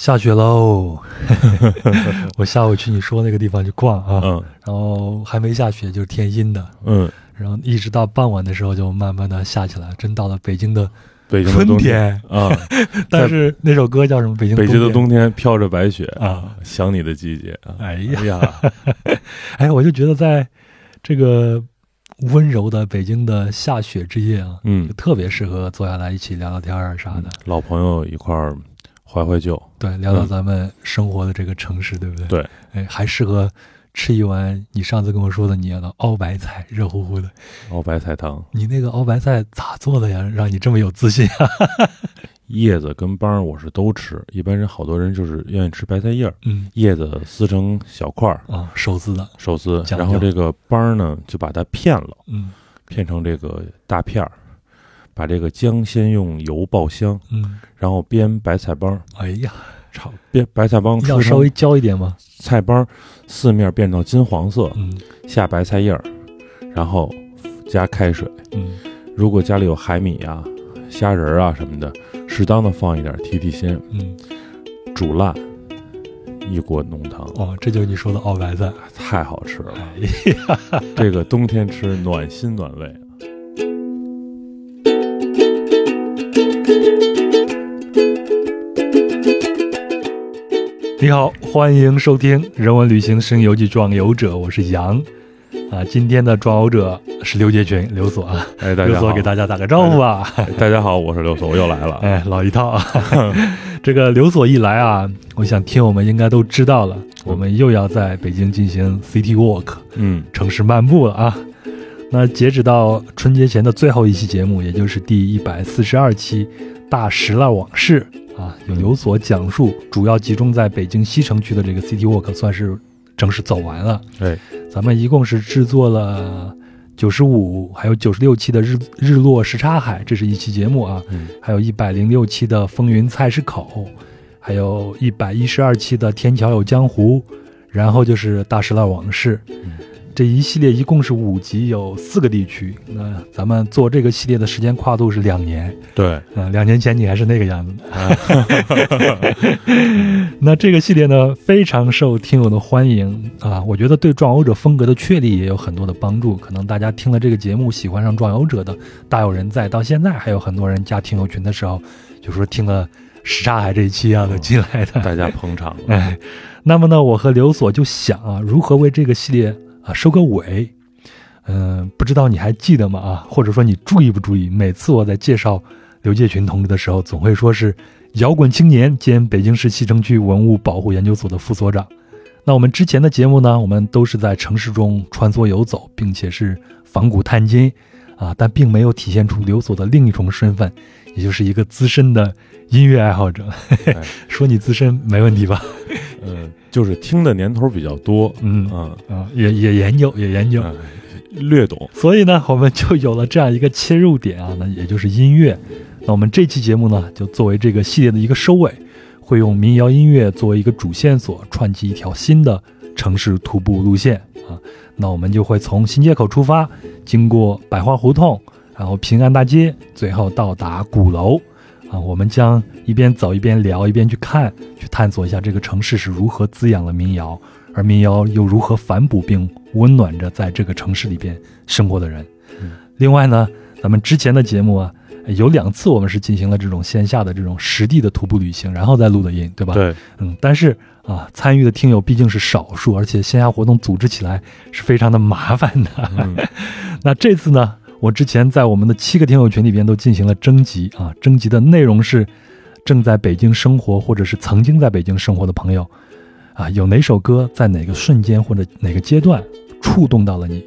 下雪喽！我下午去你说那个地方去逛啊，嗯。然后还没下雪，就是天阴的，嗯，然后一直到傍晚的时候就慢慢的下起来，真到了北京的北京冬天。天。啊，但是那首歌叫什么？北京北京的冬天飘着白雪啊，想你的季节。啊。哎呀。哎呀，哎，我就觉得在这个温柔的北京的下雪之夜啊，嗯。就，特别适合坐下来一起聊聊天啊啥的。老朋友一块儿怀怀旧，对，聊聊嗯咱们生活的这个城市，对不对？对，哎，还适合吃一碗你上次跟我说的你要的熬白菜，热乎乎的。熬白菜汤，你那个熬白菜咋做的呀？让你这么有自信啊？叶子跟帮儿我是都吃，一般人好多人就是愿意吃白菜叶儿，嗯叶子撕成小块儿啊，手撕的，手撕，然后这个帮儿呢就把它片了，嗯片成这个大片儿，把这个姜先用油爆香，嗯，然后煸白菜帮儿，哎呀，炒煸白菜帮要稍微焦一点吗？菜帮儿四面变到金黄色，嗯下白菜叶儿，然后加开水。嗯，如果家里有海米啊、虾仁儿啊什么的，适当的放一点提提鲜，嗯，煮烂一锅浓汤，哦，这就是你说的熬白菜。太好吃了。这个冬天吃暖心暖胃。你好，欢迎收听《人文旅行声游记壮游者》，我是杨。啊，今天的壮游者是刘杰群，刘所啊，哎，大家好刘所，给大家打个招呼吧。大家好，我是刘所，我又来了。哎，老一套啊。这个刘所一来啊，我想听我们应该都知道了，我们又要在北京进行 City Walk 嗯城市漫步了啊。那截止到春节前的最后一期节目，也就是第一百四十二期《大石蜡往事》啊，有刘所讲述，主要集中在北京西城区的这个 City Walk 算是正式走完了。对，咱们一共是制作了九十五，还有九十六期的日日落什刹海，这是一期节目啊。嗯还有一百零六期的风云菜市口，还有一百一十二期的天桥有江湖，然后就是大石蜡往事。嗯这一系列一共是五集，有四个地区。那咱们做这个系列的时间跨度是两年，对，嗯、两年前你还是那个样子的。那这个系列呢，非常受听友的欢迎啊，我觉得对壮游者风格的确立也有很多的帮助。可能大家听了这个节目，喜欢上壮游者的大有人在，到现在还有很多人加听友群的时候，就说听了什刹海这一期啊，都进来的。大家捧场了。哎，那么呢，我和刘所就想啊，如何为这个系列啊收个尾。嗯、不知道你还记得吗？啊，或者说你注意不注意？每次我在介绍刘介群同志的时候，总会说是摇滚青年兼北京市西城区文物保护研究所的副所长。那我们之前的节目呢，我们都是在城市中穿梭游走，并且是仿古探金，啊，但并没有体现出刘所的另一重身份，也就是一个资深的音乐爱好者。哎 说你资深没问题吧？嗯，就是听的年头比较多，嗯啊，啊，也也研究，也研究。哎略懂。所以呢，我们就有了这样一个切入点啊，那也就是音乐。那我们这期节目呢，就作为这个系列的一个收尾，会用民谣音乐作为一个主线索，串起一条新的城市徒步路线啊。那我们就会从新街口出发，经过百花胡同，然后平安大街，最后到达鼓楼。啊，我们将一边走一边聊，一边去看，去探索一下这个城市是如何滋养了民谣，而民谣又如何反哺并温暖着在这个城市里边生活的人。嗯另外呢，咱们之前的节目啊，有两次我们是进行了这种线下的这种实地的徒步旅行，然后再录的音，对吧？，对，嗯，但是啊，参与的听友毕竟是少数，而且线下活动组织起来是非常的麻烦的。嗯 那这次呢，我之前在我们的七个听友群里边都进行了征集啊，征集的内容是正在北京生活或者是曾经在北京生活的朋友啊，有哪首歌在哪个瞬间或者哪个阶段触动到了你？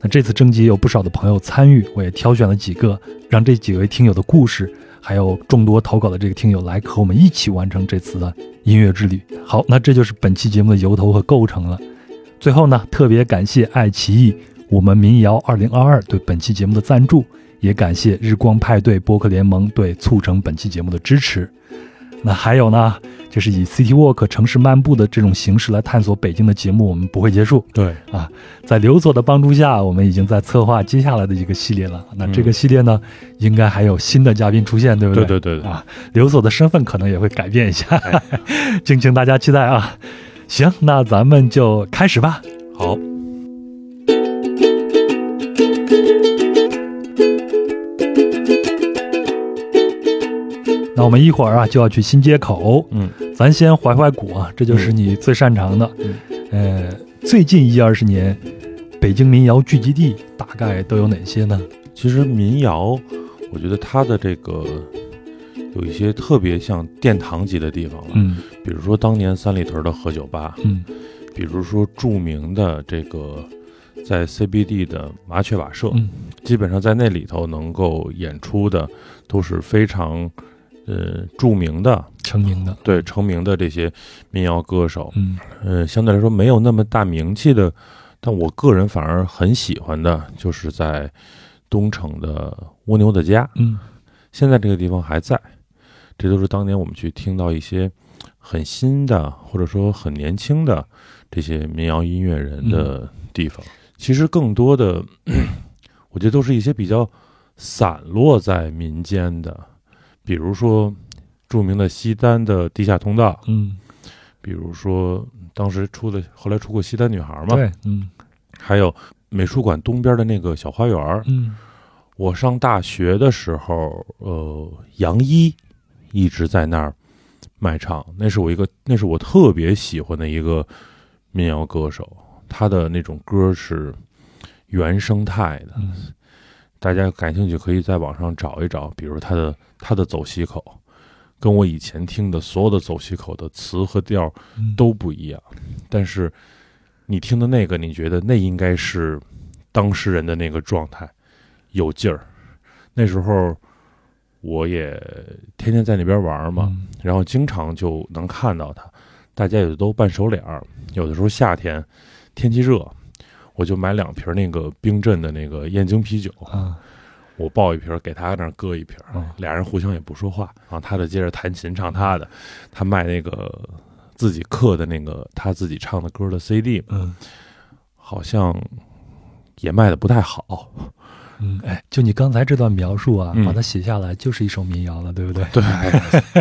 那这次征集有不少的朋友参与，我也挑选了几个，让这几位听友的故事，还有众多投稿的这个听友来和我们一起完成这次的音乐之旅。好，那这就是本期节目的由头和构成了。最后呢，特别感谢爱奇艺我们民谣二零二二对本期节目的赞助，也感谢日光派对播客联盟对促成本期节目的支持。那还有呢，就是以 City Walk 城市漫步的这种形式来探索北京的节目，我们不会结束。对啊，在刘所的帮助下，我们已经在策划接下来的一个系列了。那这个系列呢，应该还有新的嘉宾出现，对不对对？对对啊，刘所的身份可能也会改变一下，敬请大家期待啊！行，那咱们就开始吧。好。那我们一会儿啊就要去新街口，嗯，咱先怀怀古啊，这就是你最擅长的。嗯，呃，最近一二十年，北京民谣聚集地大概都有哪些呢？其实民谣，我觉得它的这个有一些特别像殿堂级的地方了。嗯，比如说当年三里屯的何酒吧，嗯，比如说著名的这个在 CBD 的麻雀瓦舍，嗯，基本上在那里头能够演出的都是非常。呃，著名的、成名的，对成名的这些民谣歌手，嗯，呃，相对来说没有那么大名气的，但我个人反而很喜欢的，就是在东城的蜗牛的家，嗯，现在这个地方还在，这都是当年我们去听到一些很新的或者说很年轻的这些民谣音乐人的地方。其实更多的，我觉得都是一些比较散落在民间的。比如说，著名的西单的地下通道，嗯，比如说当时出的，后来出过西单女孩嘛，对，嗯，还有美术馆东边的那个小花园，嗯，我上大学的时候，呃，杨一一直在那儿卖唱，那是我一个，那是我特别喜欢的一个民谣歌手，他的那种歌是原生态的，大家感兴趣可以在网上找一找，比如他的。他的走西口，跟我以前听的所有的走西口的词和调都不一样。但是你听的那个，你觉得那应该是当事人的那个状态，有劲儿。那时候我也天天在那边玩嘛，然后经常就能看到他，大家也都扮熟脸儿。有的时候夏天天气热，我就买两瓶那个冰镇的那个燕京啤酒。我抱一瓶给他那儿搁一瓶，俩人互相也不说话。然后他就接着弹琴唱他的，他卖那个自己刻的那个他自己唱的歌的 CD，嗯，好像也卖的不太好。嗯，哎，就你刚才这段描述啊，把它写下来就是一首民谣了，对不对？对，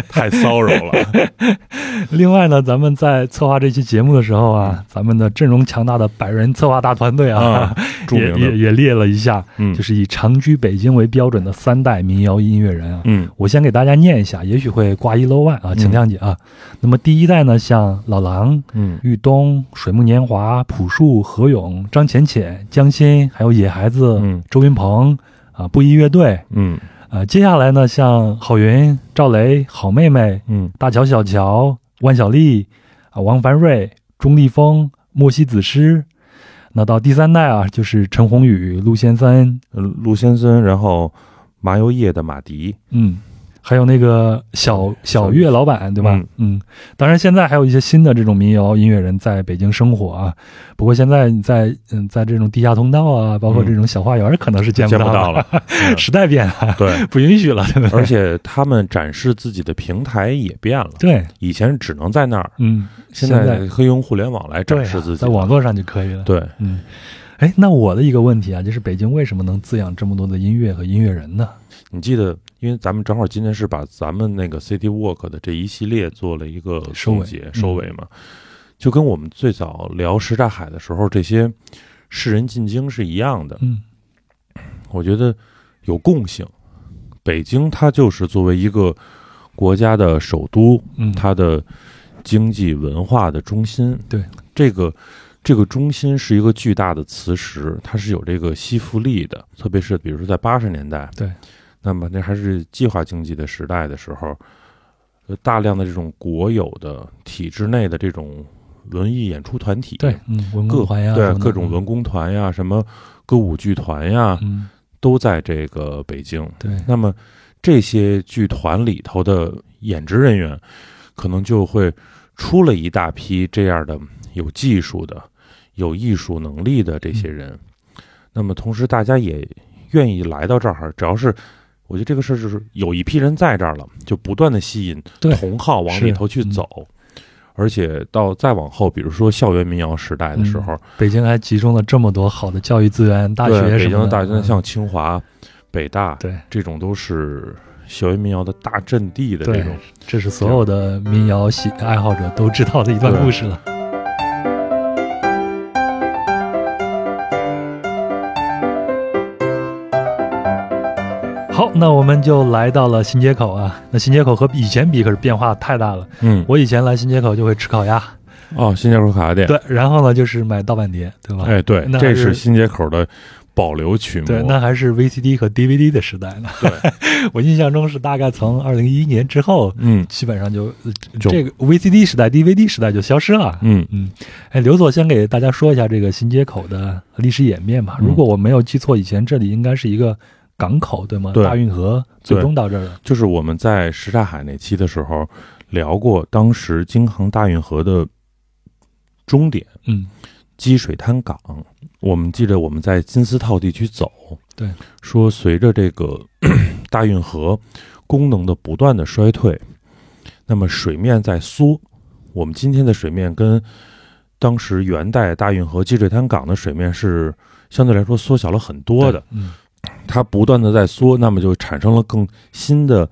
太骚扰了。另外呢，咱们在策划这期节目的时候啊，咱们的阵容强大的百人策划大团队啊，也也也列了一下，嗯，就是以长居北京为标准的三代民谣音乐人啊，嗯，我先给大家念一下，也许会挂一漏万啊，请谅解啊。那么第一代呢，像老狼、嗯，豫东、水木年华、朴树、何勇、张浅浅、江心，还有野孩子、周云鹏啊，布衣乐队，嗯，呃，接下来呢，像郝云、赵雷、好妹妹，嗯，大乔、小乔。万晓利啊，王凡瑞、钟立风、莫西子诗，那到第三代啊，就是陈鸿宇、陆先森，陆先森，然后麻油叶的马迪，嗯。还有那个小小岳老板，对吧？嗯，当然现在还有一些新的这种民谣音乐人在北京生活啊。不过现在在嗯，在这种地下通道啊，包括这种小花园，可能是见不到了。时代变了，对，不允许了，对不对？而且他们展示自己的平台也变了，对，以前只能在那儿，嗯，现在可以用互联网来展示自己，在网络上就可以了。对，嗯，哎，那我的一个问题啊，就是北京为什么能滋养这么多的音乐和音乐人呢？你记得，因为咱们正好今天是把咱们那个 City Walk 的这一系列做了一个收结收尾嘛，就跟我们最早聊什刹海的时候，这些世人进京是一样的。嗯，我觉得有共性。北京它就是作为一个国家的首都，嗯，它的经济文化的中心。对，这个这个中心是一个巨大的磁石，它是有这个吸附力的。特别是比如说在八十年代，对。那么那还是计划经济的时代的时候，呃，大量的这种国有的体制内的这种文艺演出团体，对，嗯，文工团呀，对，各种文工团呀，什么歌舞剧团呀，嗯，都在这个北京。对，那么这些剧团里头的演职人员，可能就会出了一大批这样的有技术的、有艺术能力的这些人。那么同时，大家也。愿意来到这儿，只要是我觉得这个事儿就是有一批人在这儿了，就不断的吸引同好往里头去走。而且到再往后，比如说校园民谣时代的时候，北京还集中了这么多好的教育资源，大学北京的大学嗯像清华、北大对这种都是校园民谣的大阵地的这种。，这是所有的民谣喜爱好者都知道的一段故事了。好，那我们就来到了新街口啊。那新街口和以前比可是变化太大了。嗯，我以前来新街口就会吃烤鸭，哦，新街口烤鸭店，对，然后呢就是买盗版碟，对吧？哎，对，这是新街口的保留曲目。对，那还是 VCD 和 DVD 的时代呢。对，我印象中是大概从二零一一年之后，嗯基本上就这个 VCD 时代、DVD 时代就消失了。嗯嗯，哎，刘总先给大家说一下这个新街口的历史演变吧。嗯如果我没有记错，以前这里应该是一个港口，对吗？对。大运河最终到这儿了。就是我们在什刹海那期的时候聊过，当时京杭大运河的终点嗯。积水滩港，我们记得我们在金丝套地区走，对，说随着这个 大运河功能的不断的衰退，那么水面在缩，我们今天的水面跟当时元代大运河积水滩港的水面是相对来说缩小了很多的，嗯它不断的在缩，那么就产生了更新的，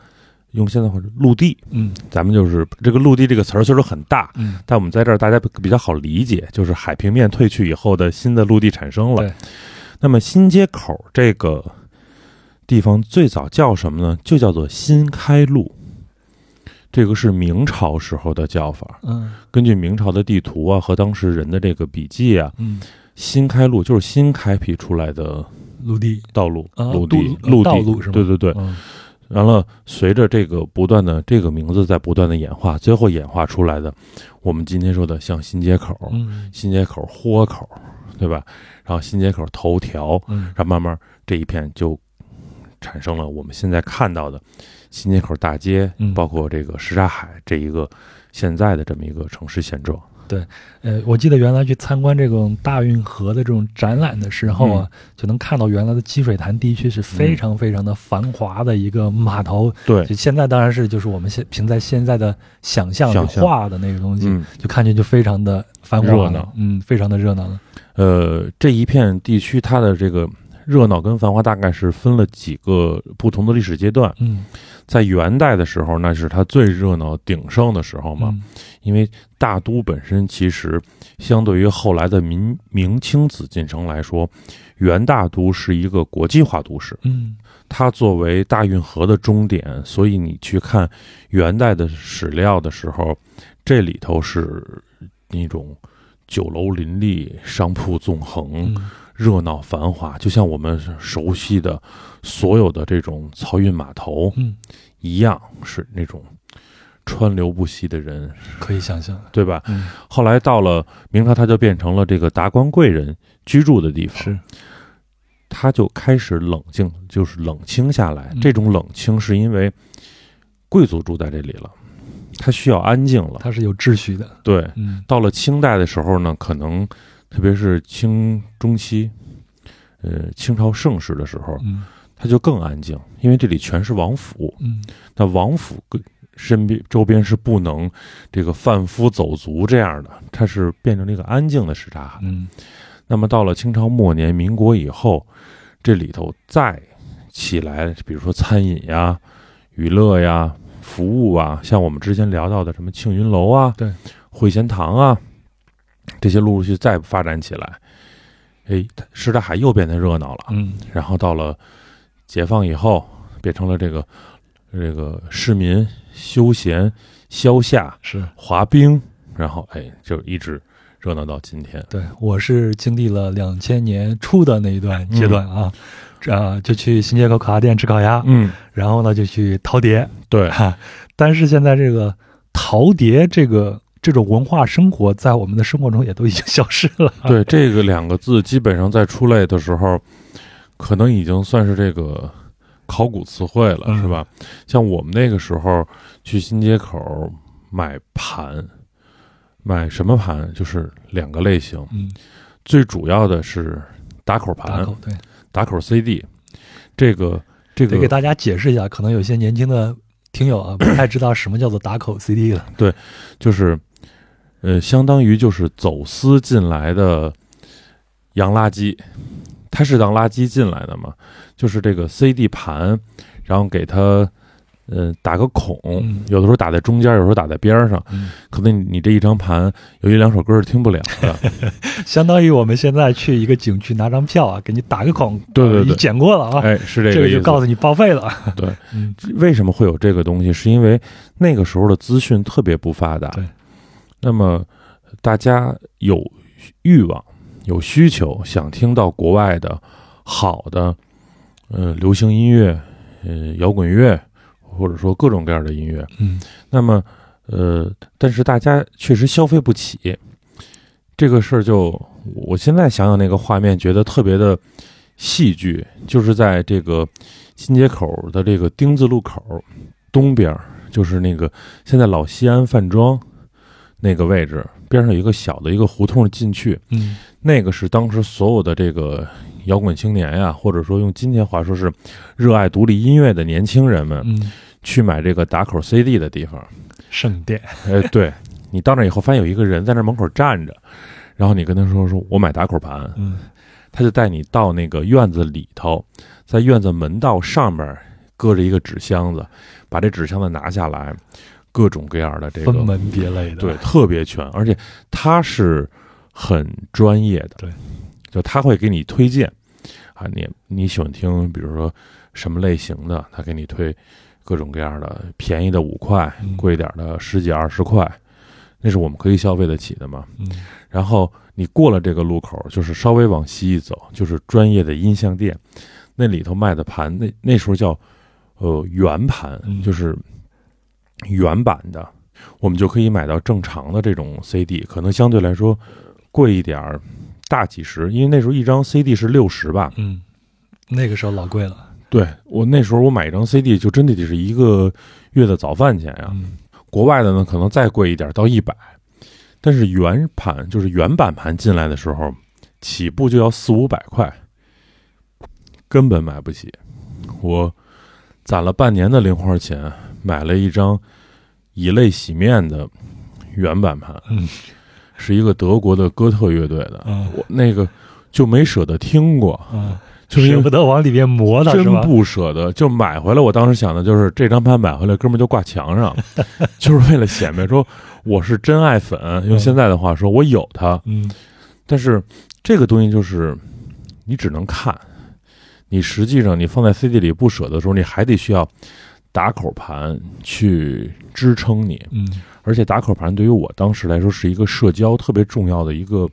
用现在话说陆地，嗯咱们就是这个陆地这个词儿虽说很大，嗯，但我们在这儿大家比较好理解，就是海平面退去以后的新的陆地产生了对。那么新街口这个地方最早叫什么呢？就叫做新开路。这个是明朝时候的叫法。嗯根据明朝的地图啊和当时人的这个笔记啊，嗯，新开路就是新开辟出来的陆地道路、啊陆地、陆地道路是吗对对对。嗯完了，随着这个不断的这个名字在不断的演化，最后演化出来的，我们今天说的像新街口、嗯新街口豁口，对吧？然后新街口头条，嗯然后慢慢这一片就产生了我们现在看到的新街口大街，嗯包括这个什刹海这一个现在的这么一个城市现状。呃，我记得原来去参观这种大运河的这种展览的时候啊，就能看到原来的积水潭地区是非常非常的繁华的一个码头。对，就现在当然是就是我们现凭在现在的想象画的那个东西，嗯，就看见就非常的繁华了热闹嗯，非常的热闹了。呃，这一片地区它的这个热闹跟繁华大概是分了几个不同的历史阶段。嗯，在元代的时候，那是它最热闹鼎盛的时候嘛，嗯因为大都本身其实相对于后来的明明清紫禁城来说，元大都是一个国际化都市。嗯它作为大运河的终点，所以你去看元代的史料的时候，这里头是那种酒楼林立、商铺纵横、嗯热闹繁华，就像我们熟悉的所有的这种漕运码头嗯，一样，是那种川流不息的人，可以想象。对吧？嗯，后来到了明朝，它就变成了这个达官贵人居住的地方，是，它就开始冷静，就是冷清下来。嗯这种冷清是因为贵族住在这里了，他需要安静了。它是有秩序的。对，嗯到了清代的时候呢，可能特别是清中期，呃，清朝盛世的时候，嗯它就更安静，因为这里全是王府。嗯那王府跟身边周边是不能这个贩夫走卒这样的，它是变成了一个安静的什刹海。嗯那么到了清朝末年、民国以后，这里头再起来，比如说餐饮呀、娱乐呀、服务啊，像我们之前聊到的什么庆云楼啊、对汇贤堂啊，这些陆陆续续再发展起来，哎，什刹海又变得热闹了。嗯然后到了解放以后，变成了这个这个市民休闲、消夏、是。滑冰，然后哎，就一直热闹到今天。对，我是经历了两千年初的那一段阶段啊，啊、就去新街口烤鸭店吃烤鸭，嗯，然后呢就去陶碟，对，哈。但是现在这个陶碟这个这种文化生活，在我们的生活中也都已经消失了。对，这个两个字基本上在出来的时候，可能已经算是这个考古词汇了，嗯是吧？像我们那个时候去新街口买盘，买什么盘？就是两个类型，嗯，最主要的是打口盘，打口对，打口 CD。这个这个得给大家解释一下，可能有些年轻的听友啊不太知道什么叫做打口 CD 了。对就是，呃，相当于就是走私进来的洋垃圾，它是当垃圾进来的嘛，就是这个 CD 盘，然后给它。呃，打个孔，嗯有的时候打在中间，有时候打在边上。嗯，可能你这一张盘有一两首歌是听不了的。相当于我们现在去一个景区拿张票啊，给你打个孔，对对对你捡过了啊，哎，是这这个个意思。就告诉你报废了。对，嗯为什么会有这个东西？是因为那个时候的资讯特别不发达。对，那么大家有欲望、有需求，想听到国外的好的，呃，流行音乐，呃，摇滚乐，或者说各种各样的音乐。嗯那么，呃，但是大家确实消费不起，这个事儿就我现在想想那个画面，觉得特别的戏剧，就是在这个新街口的这个丁字路口东边，就是那个现在老西安饭庄那个位置边上有一个小的一个胡同进去，嗯那个是当时所有的这个摇滚青年呀，或者说用今天话说是热爱独立音乐的年轻人们嗯，去买这个打口 CD 的地方。圣殿。哎，对你到那以后，发现有一个人在那门口站着，然后你跟他说说我买打口盘，嗯他就带你到那个院子里头，在院子门道上面搁着一个纸箱子，把这纸箱子拿下来，各种各样的这个分门别类的。对，特别全，而且他是很专业的，对，就他会给你推荐啊，你你喜欢听，比如说什么类型的，他给你推各种各样的，便宜的五块，嗯贵一点的十几二十块，那是我们可以消费得起的嘛。嗯然后你过了这个路口，就是稍微往西一走，就是专业的音像店，那里头卖的盘，那那时候叫呃圆盘，嗯就是原版的，我们就可以买到正常的这种 CD，可能相对来说贵一点儿，大几十，因为那时候一张 CD 是六十吧。嗯，那个时候老贵了。对我那时候我买一张 CD 就真的得是一个月的早饭钱呀、嗯国外的呢，可能再贵一点，到一百。但是原盘就是原版盘进来的时候，起步就要四五百块，根本买不起。我攒了半年的零花钱，买了一张以泪洗面的原版盘，嗯是一个德国的哥特乐队的，嗯我那个就没舍得听过，嗯，就是舍不得往里面磨的，真？不舍得，就买回来。我当时想的就是这张盘买回来，哥们儿就挂墙上，就是为了显摆说我是真爱粉。用现在的话说，我有它。嗯但是这个东西就是你只能看，你实际上你放在 CD 里不舍得的时候，你还得需要打口盘去支撑你。嗯。而且打口盘对于我当时来说是一个社交特别重要的一个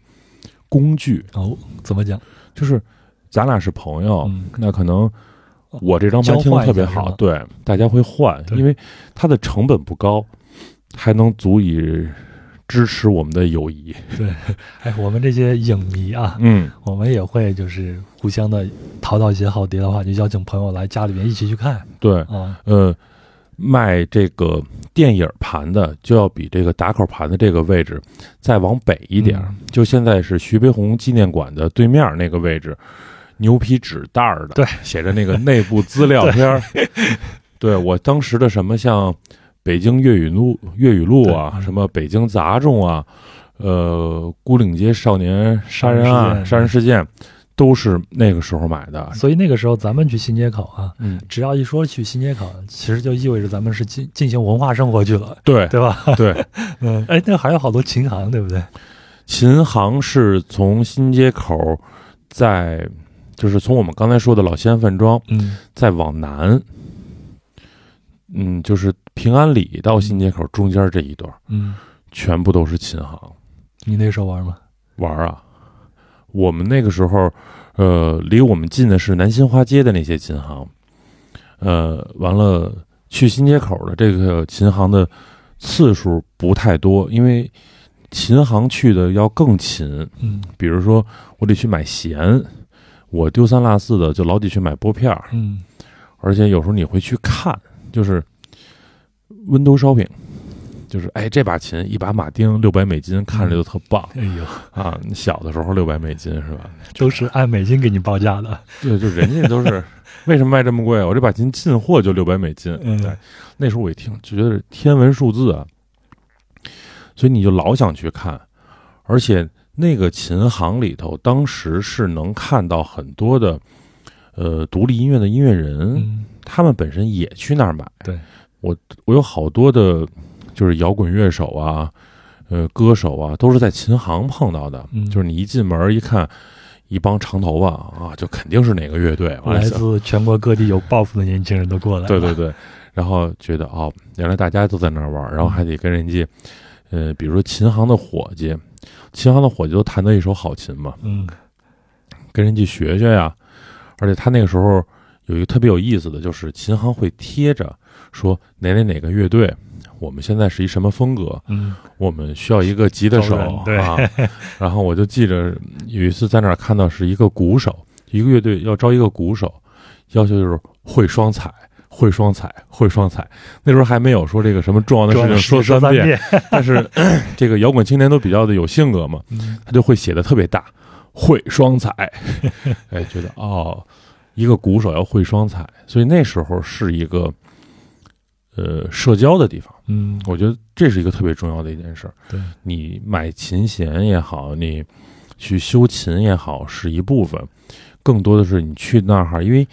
工具，哦，怎么讲？就是咱俩是朋友，嗯。那可能我这张牌听得特别好，对，大家会换，因为它的成本不高，还能足以支持我们的友谊。对，哎，我们这些影迷啊，嗯，我们也会就是互相的淘到一些好碟的话，就邀请朋友来家里面一起去看对，啊。呃，卖这个电影盘的就要比这个打口盘的这个位置再往北一点，嗯就现在是徐悲鸿纪念馆的对面那个位置，牛皮纸袋儿的，对，写着那个内部资料片儿。对我当时的什么像北京粤语录、粤语录啊，什么北京杂种啊，呃，孤岭街少年杀人案、件杀人事件，都是那个时候买的。所以那个时候咱们去新街口啊，嗯，只要一说去新街口，其实就意味着咱们是进进行文化生活去了，对对吧？对。嗯，哎，那还有好多琴行，对不对？琴行是从新街口，在就是从我们刚才说的老西安饭庄，嗯再往南，嗯，就是平安里到新街口中间这一段，嗯，全部都是琴行。你那时候玩吗？玩啊。我们那个时候，呃，离我们近的是南新华街的那些琴行，呃，完了去新街口的这个琴行的次数不太多，因为琴行去的要更勤，嗯。比如说我得去买弦，我丢三落四的就老得去买拨片儿，嗯。而且有时候你会去看，就是 window shopping，就是哎这把琴一把马丁六百美金，看着就特棒、哎呦，啊！你小的时候六百美金是吧？都是按美金给你报价的。对，就人家都是 为什么卖这么贵啊？我这把琴进货就六百美金。嗯对，那时候我一听就觉得是天文数字啊，所以你就老想去看，而且那个琴行里头，当时是能看到很多的呃独立音乐的音乐人，嗯他们本身也去那儿买。对我，我有好多的，就是摇滚乐手啊，呃，歌手啊，都是在琴行碰到的。嗯就是你一进门一看，一帮长头发啊，就肯定是哪个乐队。来自全国各地有抱负的年轻人都过来了。对对对，然后觉得哦，原来大家都在那儿玩儿，然后还得跟人家，呃，比如说琴行的伙计，琴行的伙计都弹得一手好琴嘛，嗯跟人家学学呀。而且他那个时候有一个特别有意思的，就是琴行会贴着说哪哪哪个乐队，我们现在是一什么风格，嗯我们需要一个吉他手对啊。然后我就记着有一次在那儿看到是一个鼓手，一个乐队要招一个鼓手，要求就是会双踩。会双踩，会双踩。那时候还没有说这个什么重要的事情说三三遍，但是 这个摇滚青年都比较的有性格嘛，嗯他就会写的特别大，会双踩，哎，觉得哦，一个鼓手要会双踩，所以那时候是一个呃社交的地方，嗯，我觉得这是一个特别重要的一件事儿。对，你买琴弦也好，你去修琴也好，是一部分，更多的是你去那儿，因为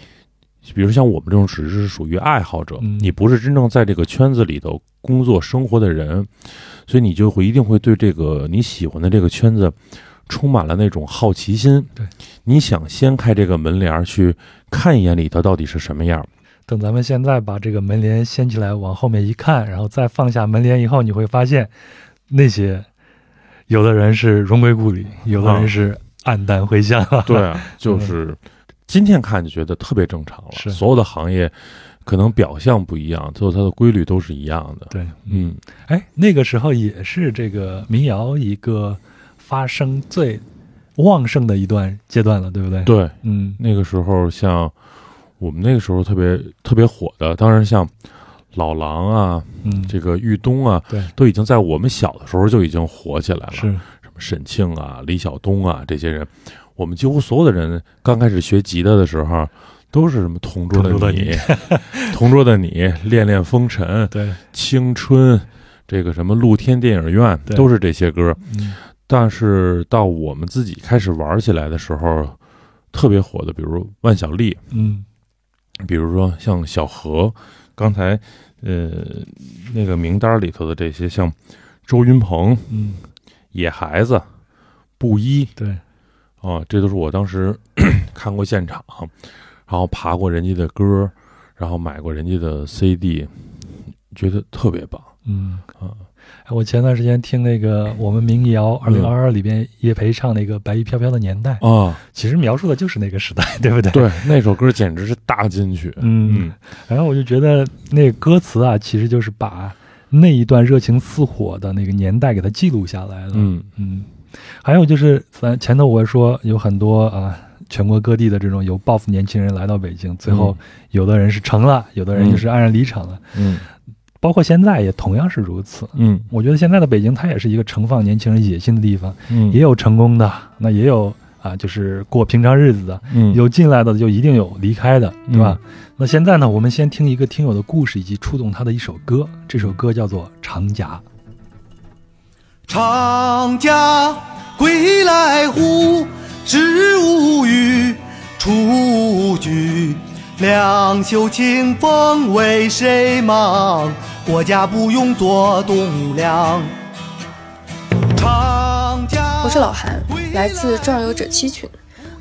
比如像我们这种只是属于爱好者，嗯。你不是真正在这个圈子里头工作生活的人，所以你就会一定会对这个你喜欢的这个圈子充满了那种好奇心。对，你想掀开这个门帘儿去看一眼里头到底是什么样。等咱们现在把这个门帘掀起来，往后面一看，然后再放下门帘以后，你会发现，那些有的人是荣归故里，有的人是黯淡回乡。对啊，就是今天看就觉得特别正常了。是所有的行业可能表象不一样，最后它的规律都是一样的。对，嗯，哎，那个时候也是这个民谣一个发生最旺盛的一段阶段了，对不对？，对，嗯。那个时候像我们那个时候特别特别火的，当然像老狼啊，嗯，这个玉东啊，对。都已经在我们小的时候就已经火起来了。是，什么沈庆啊、李晓东啊这些人，我们几乎所有的人刚开始学吉他的时候，都是什么同桌的同桌的你，同桌的你，恋恋风尘，对，青春，这个什么露天电影院，对。都是这些歌。嗯但是到我们自己开始玩起来的时候，特别火的，比如万晓利，嗯比如说像小何，刚才呃那个名单里头的这些，像周云鹏、嗯，野孩子、布衣对，啊，这都是我当时 看过现场，然后爬过人家的歌，然后买过人家的 CD，觉得特别棒嗯。啊。哎我前段时间听那个我们民谣二零二二里边叶培唱那个《白衣飘飘的年代》，啊，其实描述的就是那个时代，对不对？，对，那首歌简直是大金曲。嗯，然后我就觉得那个歌词啊，其实就是把那一段热情似火的那个年代给它记录下来了。嗯嗯，还有就是咱前头我说有很多啊，全国各地的这种有抱负年轻人来到北京，最后有的人是成了，有的人就是黯然离场了，嗯包括现在也同样是如此。嗯我觉得现在的北京，它也是一个盛放年轻人野心的地方，嗯，也有成功的，那也有啊，就是过平常日子的，嗯有进来的就一定有离开的，对吧？那现在呢，我们先听一个听友的故事以及触动他的一首歌，这首歌叫做《长假》。长假归来忽，知无语，出局。两袖清风为谁忙？国家不用做栋梁。长甲，我是老韩，来自壮游者七群，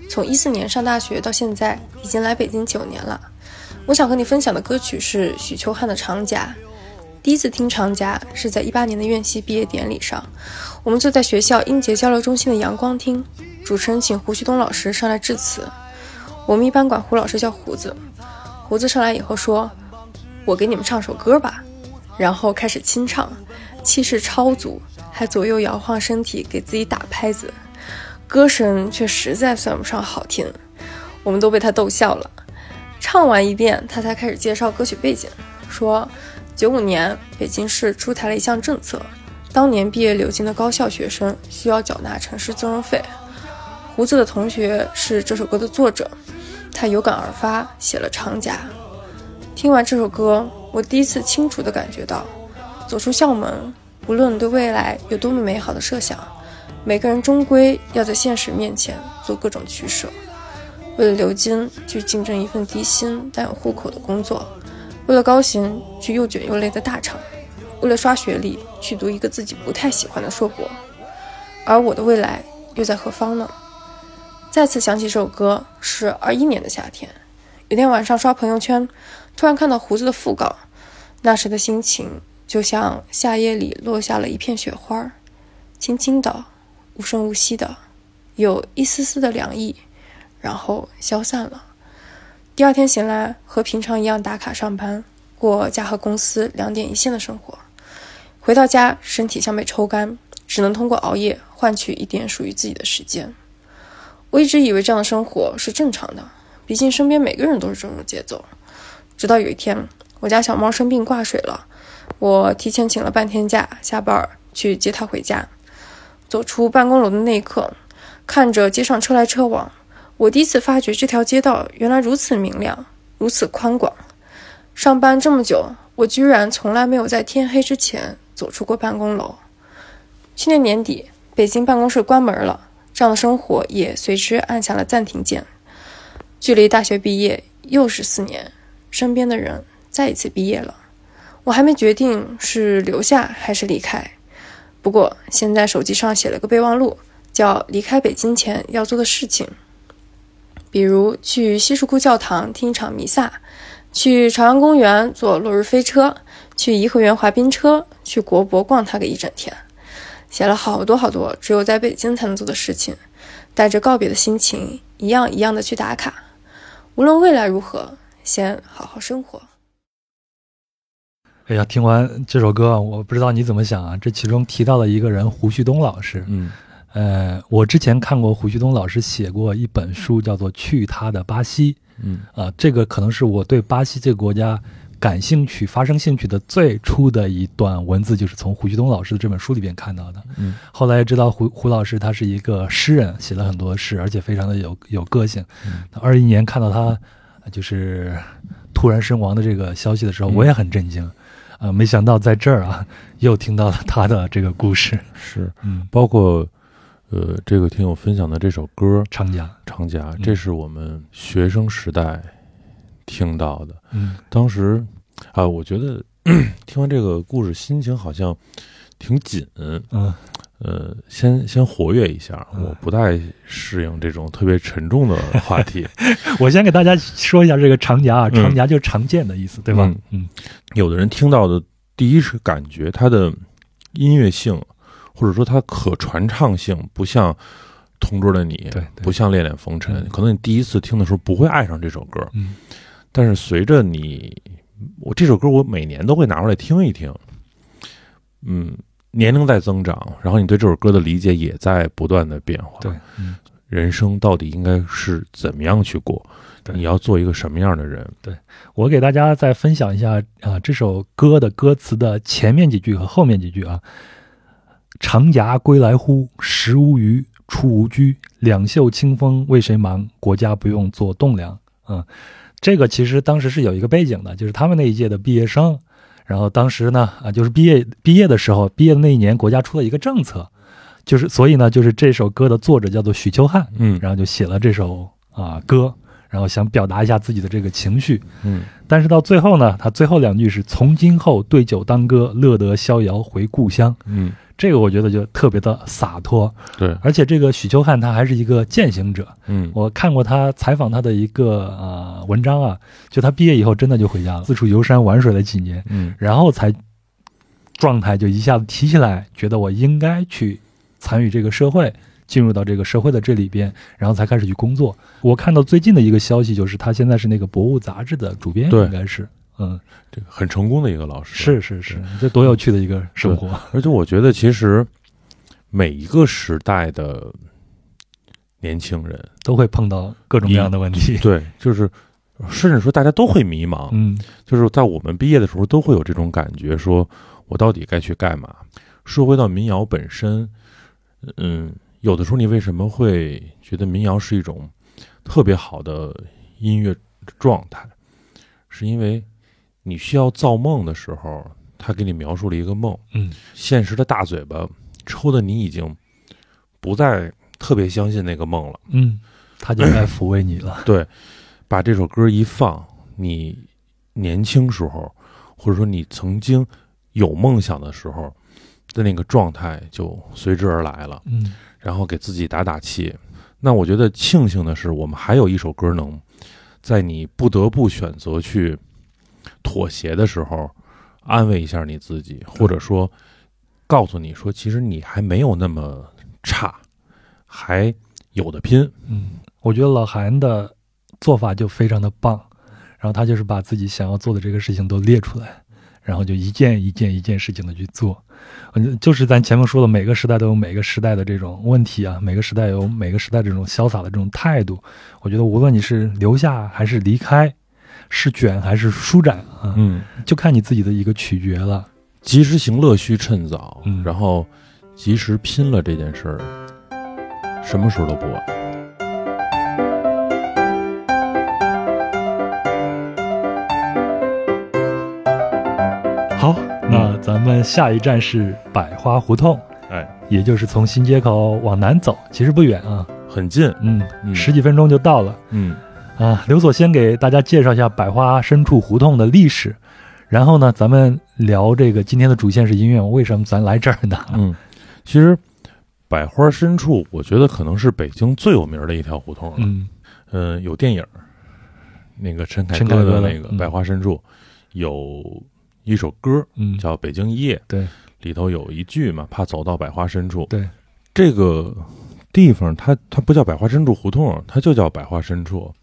从一四年上大学到现在，已经来北京九年了。我想和你分享的歌曲是许秋汉的《长假》。第一次听《长假》是在一八年的院系毕业典礼上，我们坐在学校英杰交流中心的阳光厅，主持人请胡旭东老师上来致辞。我们一般管胡老师叫胡子。胡子上来以后说：“我给你们唱首歌吧。”然后开始清唱，气势超足，还左右摇晃身体给自己打拍子，歌声却实在算不上好听，我们都被他逗笑了。唱完一遍，他才开始介绍歌曲背景，说九五年北京市出台了一项政策，当年毕业留京的高校学生需要缴纳城市增容费。胡子的同学是这首歌的作者，他有感而发，写了《长甲》。听完这首歌，我第一次清楚地感觉到，走出校门，无论对未来有多么美好的设想，每个人终归要在现实面前做各种取舍。为了留金，去竞争一份低薪但有户口的工作；为了高薪，去又卷又累的大厂；为了刷学历，去读一个自己不太喜欢的硕博。而我的未来又在何方呢？再次想起这首歌，是二一年的夏天。有天晚上刷朋友圈，突然看到胡子的讣告，那时的心情就像夏夜里落下了一片雪花，轻轻的，无声无息的，有一丝丝的凉意。然后消散了。第二天醒来，和平常一样打卡上班，过家和公司两点一线的生活。回到家，身体像被抽干，只能通过熬夜换取一点属于自己的时间。我一直以为这样的生活是正常的，毕竟身边每个人都是这种节奏。直到有一天，我家小猫生病挂水了，我提前请了半天假，下班去接它回家。走出办公楼的那一刻，看着街上车来车往。我第一次发觉这条街道原来如此明亮，如此宽广。上班这么久，我居然从来没有在天黑之前走出过办公楼。去年年底，北京办公室关门了，这样的生活也随之按下了暂停键。距离大学毕业又是四年，身边的人再一次毕业了，我还没决定是留下还是离开。不过现在手机上写了个备忘录，叫离开北京前要做的事情。比如去西什库教堂听一场弥撒，去朝阳公园坐落日飞车，去颐和园滑冰车，去国博逛它个一整天，写了好多好多只有在北京才能做的事情，带着告别的心情，一样一样的去打卡。无论未来如何，先好好生活。哎呀，听完这首歌，我不知道你怎么想啊？这其中提到了一个人，胡旭东老师，嗯。呃，我之前看过胡旭东老师写过一本书，叫做《去他的巴西》。嗯，啊，这个可能是我对巴西这个国家感兴趣、发生兴趣的最初的一段文字，就是从胡旭东老师的这本书里边看到的。嗯，后来知道胡胡老师他是一个诗人，写了很多诗，而且非常的有有个性。二一年看到他就是突然身亡的这个消息的时候，我也很震惊。啊，没想到在这儿啊，又听到了他的这个故事。是，嗯，包括。呃，这个听友分享的这首歌《长假》，长甲，这是我们学生时代听到的。嗯，当时啊，我觉得 听完这个故事，心情好像挺紧。嗯，呃，先先活跃一下，我不太适应这种特别沉重的话题。我先给大家说一下这个“长夹”啊，“长夹”就是常见的意思，对吧？嗯，有的人听到的第一是感觉它的音乐性。或者说它可传唱性不像《同桌的你》，对，不像《恋恋风尘》，可能你第一次听的时候不会爱上这首歌，嗯，但是随着你，我这首歌我每年都会拿出来听一听，嗯，年龄在增长，然后你对这首歌的理解也在不断的变化，对，人生到底应该是怎么样去过？你要做一个什么样的人？对我给大家再分享一下啊，这首歌的歌词的前面几句和后面几句啊。长涯归来乎？食无鱼，处无居。两袖清风为谁忙？国家不用做栋梁。嗯，这个其实当时是有一个背景的，就是他们那一届的毕业生。然后当时呢，啊，就是毕业毕业的时候，毕业的那一年，国家出了一个政策，就是所以呢，就是这首歌的作者叫做许秋汉，嗯，然后就写了这首啊歌，然后想表达一下自己的这个情绪，嗯，但是到最后呢，他最后两句是从今后对酒当歌，乐得逍遥回故乡，嗯。这个我觉得就特别的洒脱，对，而且这个许秋汉他还是一个践行者，嗯，我看过他采访他的一个呃文章啊，就他毕业以后真的就回家了，四处游山玩水了几年，嗯，然后才状态就一下子提起来，觉得我应该去参与这个社会，进入到这个社会的这里边，然后才开始去工作。我看到最近的一个消息就是他现在是那个《博物》杂志的主编，应该是。嗯，这个很成功的一个老师，是是是，这多有趣的一个生活。而且我觉得，其实每一个时代的年轻人都会碰到各种各样的问题。对，就是甚至说大家都会迷茫。嗯，就是在我们毕业的时候，都会有这种感觉：说我到底该去干嘛？说回到民谣本身，嗯，有的时候你为什么会觉得民谣是一种特别好的？音乐状态，是因为你需要造梦的时候，他给你描述了一个梦，嗯现实的大嘴巴抽的你已经不再特别相信那个梦了。嗯，他就该抚慰你了。对，把这首歌一放，你年轻时候，或者说你曾经有梦想的时候的那个状态就随之而来了。嗯然后给自己打打气。那我觉得庆幸的是，我们还有一首歌能在你不得不选择去妥协的时候，安慰一下你自己，或者说告诉你说，其实你还没有那么差，还有的拼。嗯，我觉得老韩的做法就非常的棒，然后他就是把自己想要做的这个事情都列出来，然后就一件一件一件事情的去做。嗯，就是咱前面说的，每个时代都有每个时代的这种问题啊，每个时代有每个时代这种潇洒的这种态度。我觉得无论你是留下还是离开，是卷还是舒展啊，嗯，就看你自己的一个取决了。及时行乐须趁早，嗯然后及时拼了这件事儿，什么时候都不晚。咱们下一站是百花胡同，哎，也就是从新街口往南走，其实不远啊，很近。嗯，嗯十几分钟就到了。嗯啊，刘所先给大家介绍一下百花深处胡同的历史，然后呢，咱们聊这个今天的主线是音乐，为什么咱来这儿呢？嗯，其实百花深处，我觉得可能是北京最有名的一条胡同了。嗯嗯，有电影，那个陈凯歌的那个《百花深处》，有一首歌嗯，叫《北京一夜》，对里头有一句嘛，怕走到百花深处。对，这个地方它它不叫百花深处胡同，它就叫百花深处。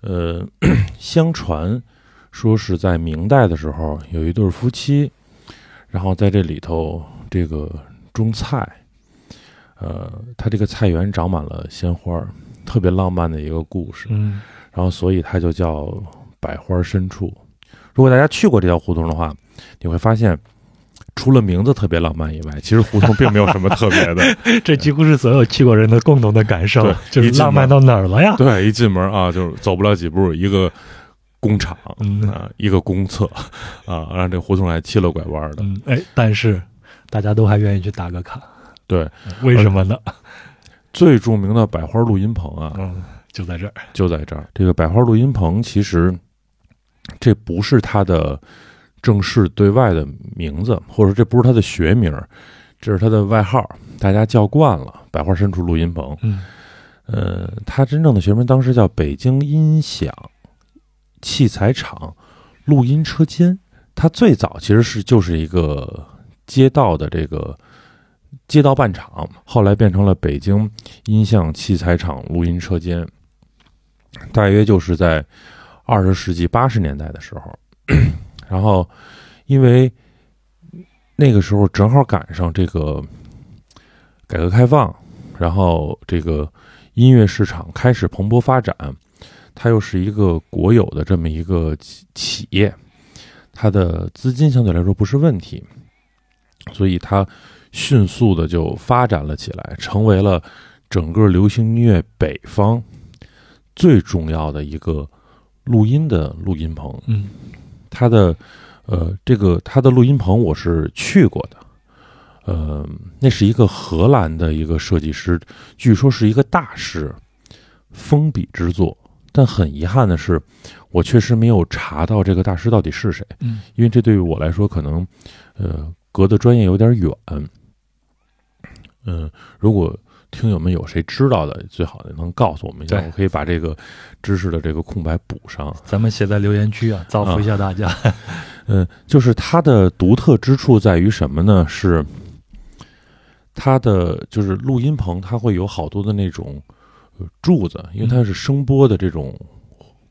呃，相传说是在明代的时候，有一对夫妻，然后在这里头这个种菜，呃，他这个菜园长满了鲜花，特别浪漫的一个故事。嗯然后所以它就叫百花深处。如果大家去过这条胡同的话，你会发现，除了名字特别浪漫以外，其实胡同并没有什么特别的。这几乎是所有去过人的共同的感受对，就是浪漫到哪儿了呀？对，一进门啊，就是走不了几步，一个工厂嗯啊，一个公厕啊，让这胡同还七了拐弯的。嗯，哎，但是大家都还愿意去打个卡，对，为什么呢？最著名的百花录音棚啊，嗯，就在这儿。就在这儿。这个百花录音棚其实这不是他的正式对外的名字，或者说这不是他的学名，这是他的外号，大家叫惯了。百花深处录音棚，嗯呃，他真正的学名当时叫北京音响器材厂录音车间。他最早其实是就是一个街道的这个街道办厂，后来变成了北京音像器材厂录音车间。大约就是在二十世纪八十年代的时候，然后因为那个时候正好赶上这个改革开放，然后这个音乐市场开始蓬勃发展，它又是一个国有的这么一个企企业，它的资金相对来说不是问题，所以它迅速的就发展了起来，成为了整个流行音乐北方最重要的一个录音的录音棚。嗯它的呃，这个它的录音棚我是去过的，呃，那是一个荷兰的一个设计师，据说是一个大师，封笔之作。但很遗憾的是，我确实没有查到这个大师到底是谁，嗯因为这对于我来说可能，呃，隔的专业有点远。嗯、如果听友们有谁知道的，最好能告诉我们一下，我可以把这个知识的这个空白补上。咱们写在留言区啊，造福一下大家。嗯，就是它的独特之处在于什么呢？是它的就是录音棚，它会有好多的那种呃柱子，因为它是声波的这种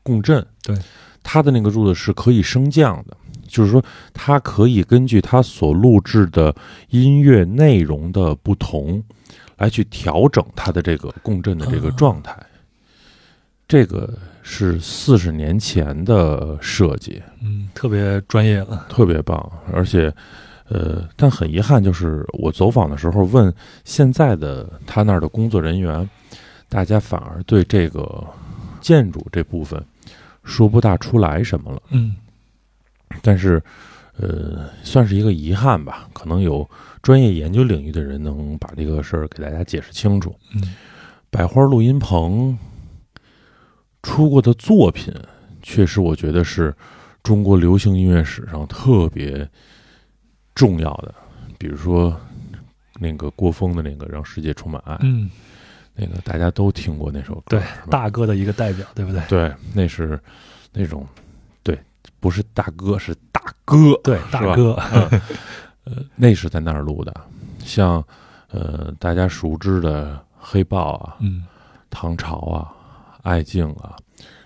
共振。对，它的那个柱子是可以升降的，就是说它可以根据它所录制的音乐内容的不同，来去调整它的这个共振的这个状态。这个是四十年前的设计，嗯，特别专业了。特别棒，而且，呃，但很遗憾，就是我走访的时候问现在的他那儿的工作人员，大家反而对这个建筑这部分说不大出来什么了。嗯但是，呃，算是一个遗憾吧。可能有专业研究领域的人能把这个事儿给大家解释清楚。嗯百花录音棚出过的作品，确实我觉得是中国流行音乐史上特别重要的。比如说那个郭峰的那个《让世界充满爱》，嗯，那个大家都听过那首歌，对，大哥的一个代表，对不对？对，那是那种对，不是大哥，是大哥，对，大哥，嗯 呃，那是在那儿录的。像呃大家熟知的黑豹啊、嗯。唐朝啊、艾敬啊、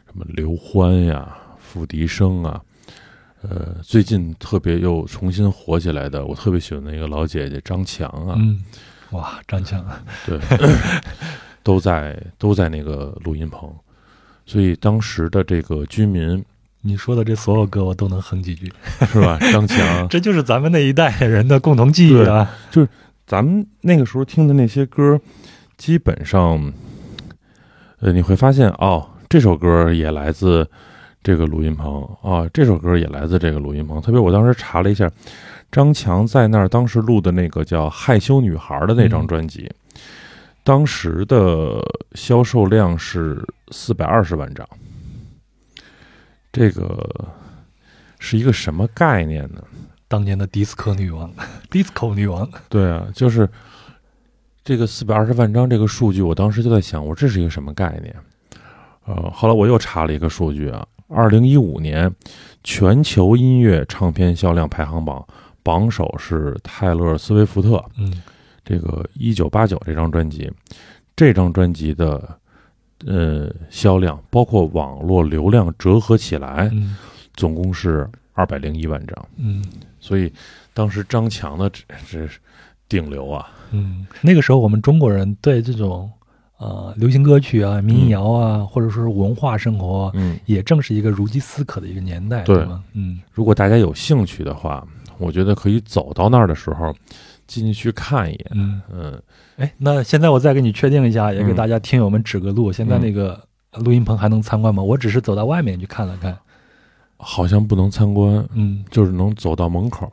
什么刘欢呀、付笛声啊，呃，最近特别又重新火起来的，我特别喜欢的一个老姐姐张强啊，嗯，哇，张强，对，都在都在那个录音棚，所以当时的这个居民你说的这所有歌我都能哼几句，是吧？张强，这就是咱们那一代人的共同记忆啊。就是咱们那个时候听的那些歌，基本上，呃，你会发现哦，这首歌也来自这个录音棚啊、这首歌也来自这个录音棚。特别我当时查了一下，张强在那儿当时录的那个叫《害羞女孩》的那张嗯专辑，当时的销售量是四百二十万张。这个是一个什么概念呢？当年的迪斯科女王 迪斯科女王，对啊，就是这个四百二十万张这个数据，我当时就在想，我这是一个什么概念？呃，后来我又查了一个数据啊，二零一五年全球音乐唱片销量排行榜榜首是泰勒·斯威夫特，嗯这个一九八九这张专辑，这张专辑的呃销量，包括网络流量折合起来，嗯。总共是二百零一万张。嗯。所以当时张强的这顶流啊，嗯，那个时候我们中国人对这种呃流行歌曲啊、民谣啊，或者说是文化生活，嗯，也正是一个如饥似渴的一个年代，对。对吗？嗯。如果大家有兴趣的话，我觉得可以走到那儿的时候进去去看一眼。嗯，嗯，哎，那现在我再给你确定一下，也给嗯大家听友们指个路，现在那个录音棚还能参观吗？我只是走到外面去看了看，好像不能参观，嗯就是能走到门口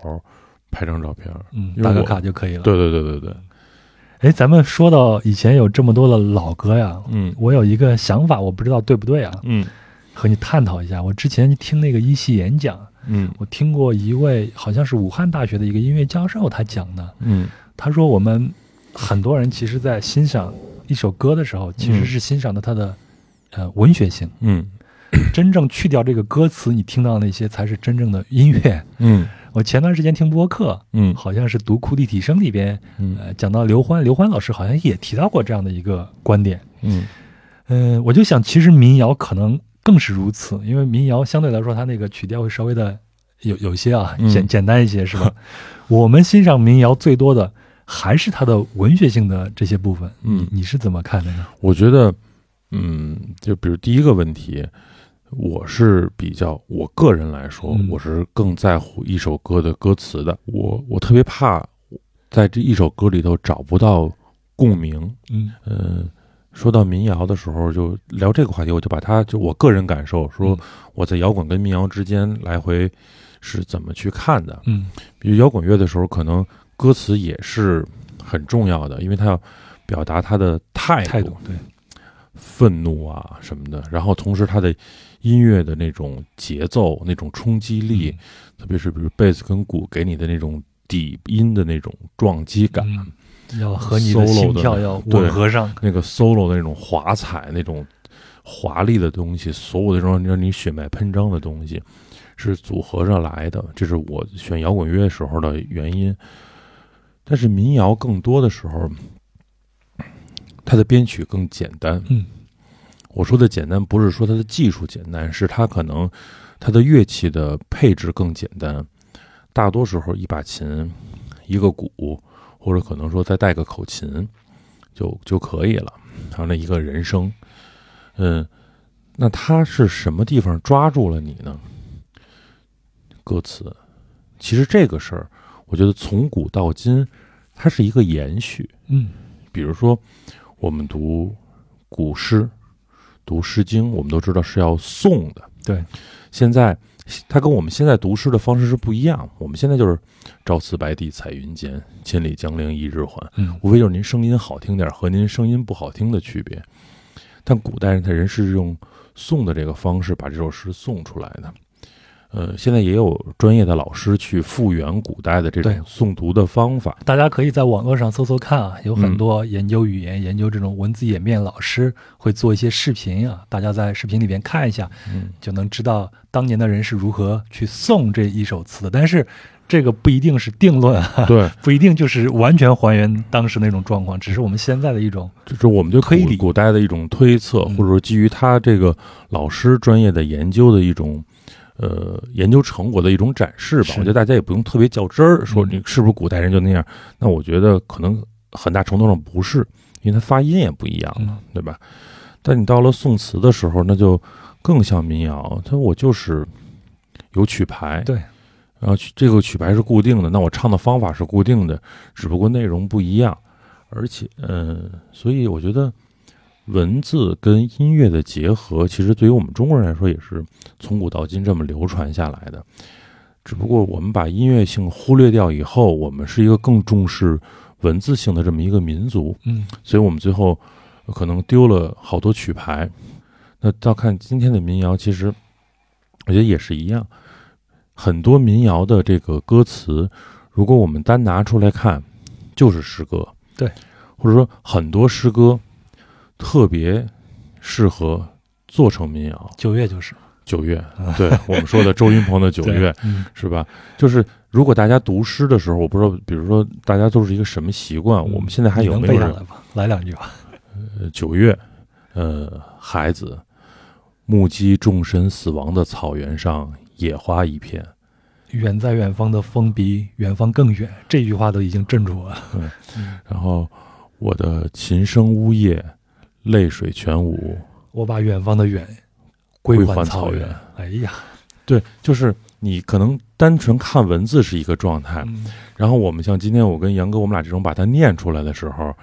拍张照片。嗯，打个卡就可以了。对对对对对，哎，咱们说到以前有这么多的老歌呀，嗯我有一个想法，我不知道对不对啊，嗯和你探讨一下。我之前听那个一席演讲，嗯。我听过一位好像是武汉大学的一个音乐教授，他讲的，嗯。他说我们很多人其实在欣赏一首歌的时候，其实是欣赏的它的呃文学性，嗯。真正去掉这个歌词，你听到的那些才是真正的音乐。嗯。我前段时间听播客，嗯。好像是《读库立体声》里边，嗯。呃，讲到刘欢，刘欢老师好像也提到过这样的一个观点。嗯。嗯、我就想，其实民谣可能更是如此，因为民谣相对来说，它那个曲调会稍微的有有些啊嗯简简单一些，是吧？我们欣赏民谣最多的还是它的文学性的这些部分。嗯你你是怎么看的呢？我觉得，嗯，就比如第一个问题，我是比较我个人来说，嗯我是更在乎一首歌的歌词的。我我特别怕在这一首歌里头找不到共鸣。嗯嗯，说到民谣的时候，就聊这个话题，我就把它就我个人感受，说嗯。我在摇滚跟民谣之间来回是怎么去看的。嗯。比如摇滚乐的时候，可能歌词也是很重要的，因为它要表达他的态度、态度对，愤怒啊什么的，然后同时他的音乐的那种节奏、那种冲击力，特别是比如贝斯跟鼓给你的那种底音的那种撞击感，嗯，要和你的心跳要对吻合上。那个 solo 的那种华彩、那种华丽的东西，所有的让让你血脉喷张的东西，是组合着来的。这是我选摇滚乐时候的原因。但是民谣更多的时候，它的编曲更简单。嗯我说的简单，不是说它的技术简单，是它可能它的乐器的配置更简单。大多时候，一把琴、一个鼓，或者可能说再带个口琴，就就可以了。还有那一个人声，嗯，那他是什么地方抓住了你呢？歌词，其实这个事儿，我觉得从古到今，它是一个延续。嗯比如说，我们读古诗，读《诗经》，我们都知道是要诵的。对，现在它跟我们现在读诗的方式是不一样。我们现在就是“朝辞白帝彩云间，千里江陵一日还”，嗯，无非就是您声音好听点和您声音不好听的区别。但古代人他人是用诵的这个方式把这首诗诵出来的。呃，现在也有专业的老师去复原古代的这种诵读的方法。大家可以在网络上搜搜看啊，有很多研究语言、研究这种文字演变老师会做一些视频啊，大家在视频里边看一下，嗯，就能知道当年的人是如何去诵这一首词的。但是这个不一定是定论啊，对，不一定就是完全还原当时那种状况，只是我们现在的一种就是我们就可以古代的一种推测，嗯或者说基于他这个老师专业的研究的一种。呃，研究成果的一种展示吧。我觉得大家也不用特别较真儿，说嗯你是不是古代人就那样。那我觉得可能很大程度上不是，因为它发音也不一样了，嗯对吧？但你到了宋词的时候，那就更像民谣。它我就是有曲牌，对，然后曲这个曲牌是固定的，那我唱的方法是固定的，只不过内容不一样。而且，嗯，所以我觉得文字跟音乐的结合，其实对于我们中国人来说，也是从古到今这么流传下来的。只不过我们把音乐性忽略掉以后，我们是一个更重视文字性的这么一个民族，嗯所以我们最后可能丢了好多曲牌。那到看今天的民谣，其实我觉得也是一样，很多民谣的这个歌词，如果我们单拿出来看，就是诗歌，对，或者说很多诗歌特别适合做成民谣。九月就是九月，对我们说的周云鹏的九月，，嗯是吧？就是如果大家读诗的时候，我不知道，比如说大家都是一个什么习惯，我们现在还有没有来两句吧。呃，九月，呃，孩子，目击众神死亡的草原上，野花一片。远在远方的风比远方更远，这句话都已经镇住我了。然后，我的琴声呜咽，泪水全无。我把远方的远归归还草还草原。哎呀，对，就是你可能单纯看文字是一个状态，嗯。然后我们像今天我跟杨哥，我们俩这种把它念出来的时候，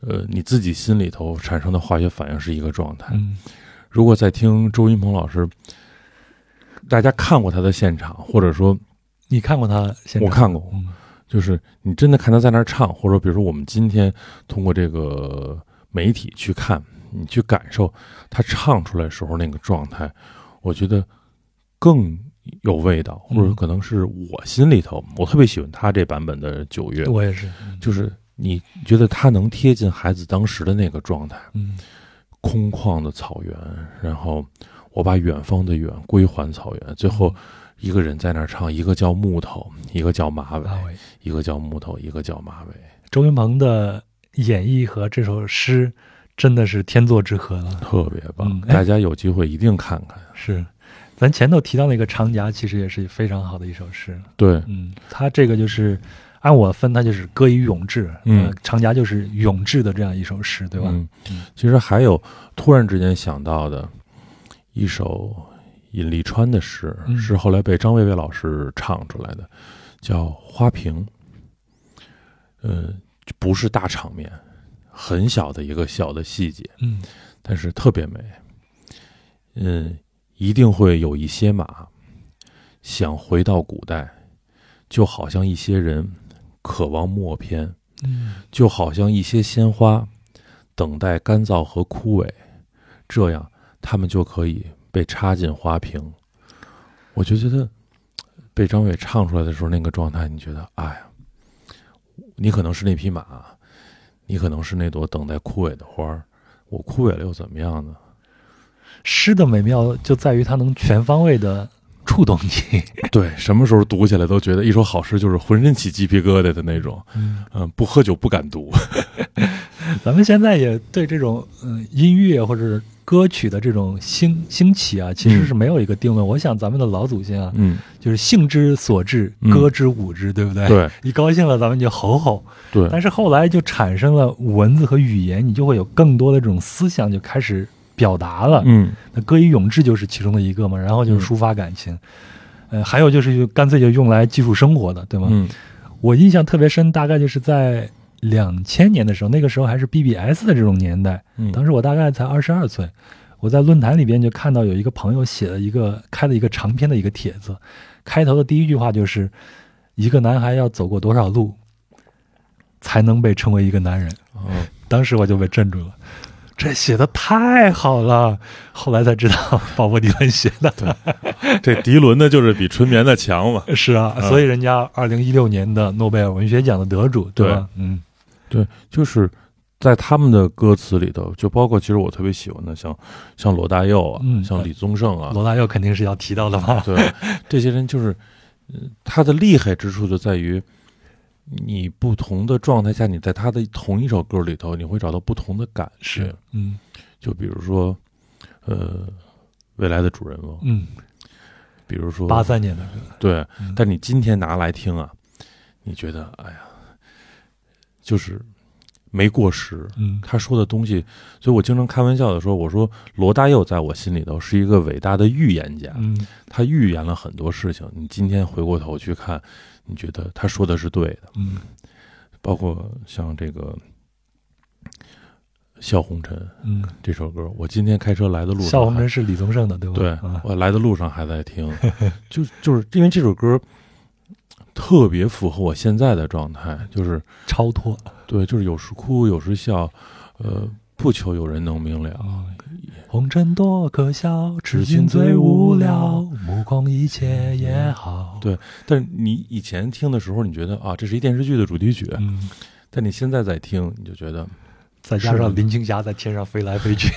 呃，你自己心里头产生的化学反应是一个状态。嗯。如果在听周云鹏老师，大家看过他的现场，或者说你看过他现场？我看过。嗯。就是你真的看他在那儿唱，或者比如说我们今天通过这个媒体去看，你去感受他唱出来时候那个状态，我觉得更有味道，或者嗯可能是我心里头，我特别喜欢他这版本的九月，我也是。嗯就是你觉得他能贴近孩子当时的那个状态，嗯空旷的草原，然后我把远方的远归还草原，最后一个人在那儿唱，一个叫木头，一个叫马尾。一个叫木头，一个叫马尾。周云鹏的演绎和这首诗真的是天作之合了。特别棒，嗯哎大家有机会一定看看。是，咱前头提到那个《长夹》，其实也是非常好的一首诗。对，嗯，他这个就是按我分，它就是歌以咏志。嗯呃长夹就是咏志的这样一首诗，对吧？嗯嗯，其实还有突然之间想到的一首尹立川的诗，嗯是后来被张卫卫老师唱出来的，叫《花瓶》。呃，不是大场面，很小的一个小的细节，嗯但是特别美。嗯，一定会有一些马想回到古代，就好像一些人渴望默片，嗯就好像一些鲜花等待干燥和枯萎，这样他们就可以被插进花瓶。我就觉得被张伟唱出来的时候，那个状态，你觉得，哎呀，你可能是那匹马，你可能是那朵等待枯萎的花儿，我枯萎了又怎么样呢？诗的美妙就在于它能全方位的触动你。对，什么时候读起来都觉得一首好诗就是浑身起鸡皮疙瘩的那种。嗯，嗯，不喝酒不敢读。咱们现在也对这种嗯音乐或者歌曲的这种兴兴起啊，其实是没有一个定论。我想咱们的老祖先啊，嗯，就是兴之所至，嗯歌之舞之，对不对？，对一高兴了咱们就吼吼。对，但是后来就产生了文字和语言，你就会有更多的这种思想就开始表达了。嗯那歌以咏志就是其中的一个嘛，然后就是抒发感情，呃，还有就是就干脆就用来记录生活的，对吗？嗯我印象特别深，大概就是在两千年的时候，那个时候还是 BBS 的这种年代，嗯，当时我大概才二十二岁，我在论坛里边就看到有一个朋友写了一个开了一个长篇的一个帖子，开头的第一句话就是：“一个男孩要走过多少路，才能被称为一个男人？”哦，当时我就被镇住了，这写的太好了。后来才知道 鲍勃迪伦写的，这迪伦呢，就是比纯棉的强嘛。是啊，嗯所以人家二零一六年的诺贝尔文学奖的得主，对吧？嗯对，就是在他们的歌词里头，就包括其实我特别喜欢的，像像罗大佑啊，嗯像李宗盛啊，罗大佑肯定是要提到的嘛。对，这些人就是，嗯，他的厉害之处就在于，你不同的状态下，你在他的同一首歌里头，你会找到不同的感觉。嗯。就比如说，呃，未来的主人翁，嗯，比如说八三年的歌，对，嗯。但你今天拿来听啊，你觉得，哎呀，就是没过时。嗯他说的东西，所以我经常开玩笑的说，我说罗大佑在我心里头是一个伟大的预言家，嗯他预言了很多事情。你今天回过头去看，你觉得他说的是对的，嗯包括像这个《笑红尘》嗯，这首歌，我今天开车来的路上，笑红尘是李宗盛的，对吧？对啊，我来的路上还在听，就就是因为这首歌特别符合我现在的状态，就是超脱对，就是有时哭有时笑，呃，不求有人能明了。啊。红尘多可笑，痴心最无聊，目空一切也好。对但是你以前听的时候，你觉得啊，这是一电视剧的主题曲，嗯，但你现在在听，你就觉得再加上林青霞在天上飞来飞去。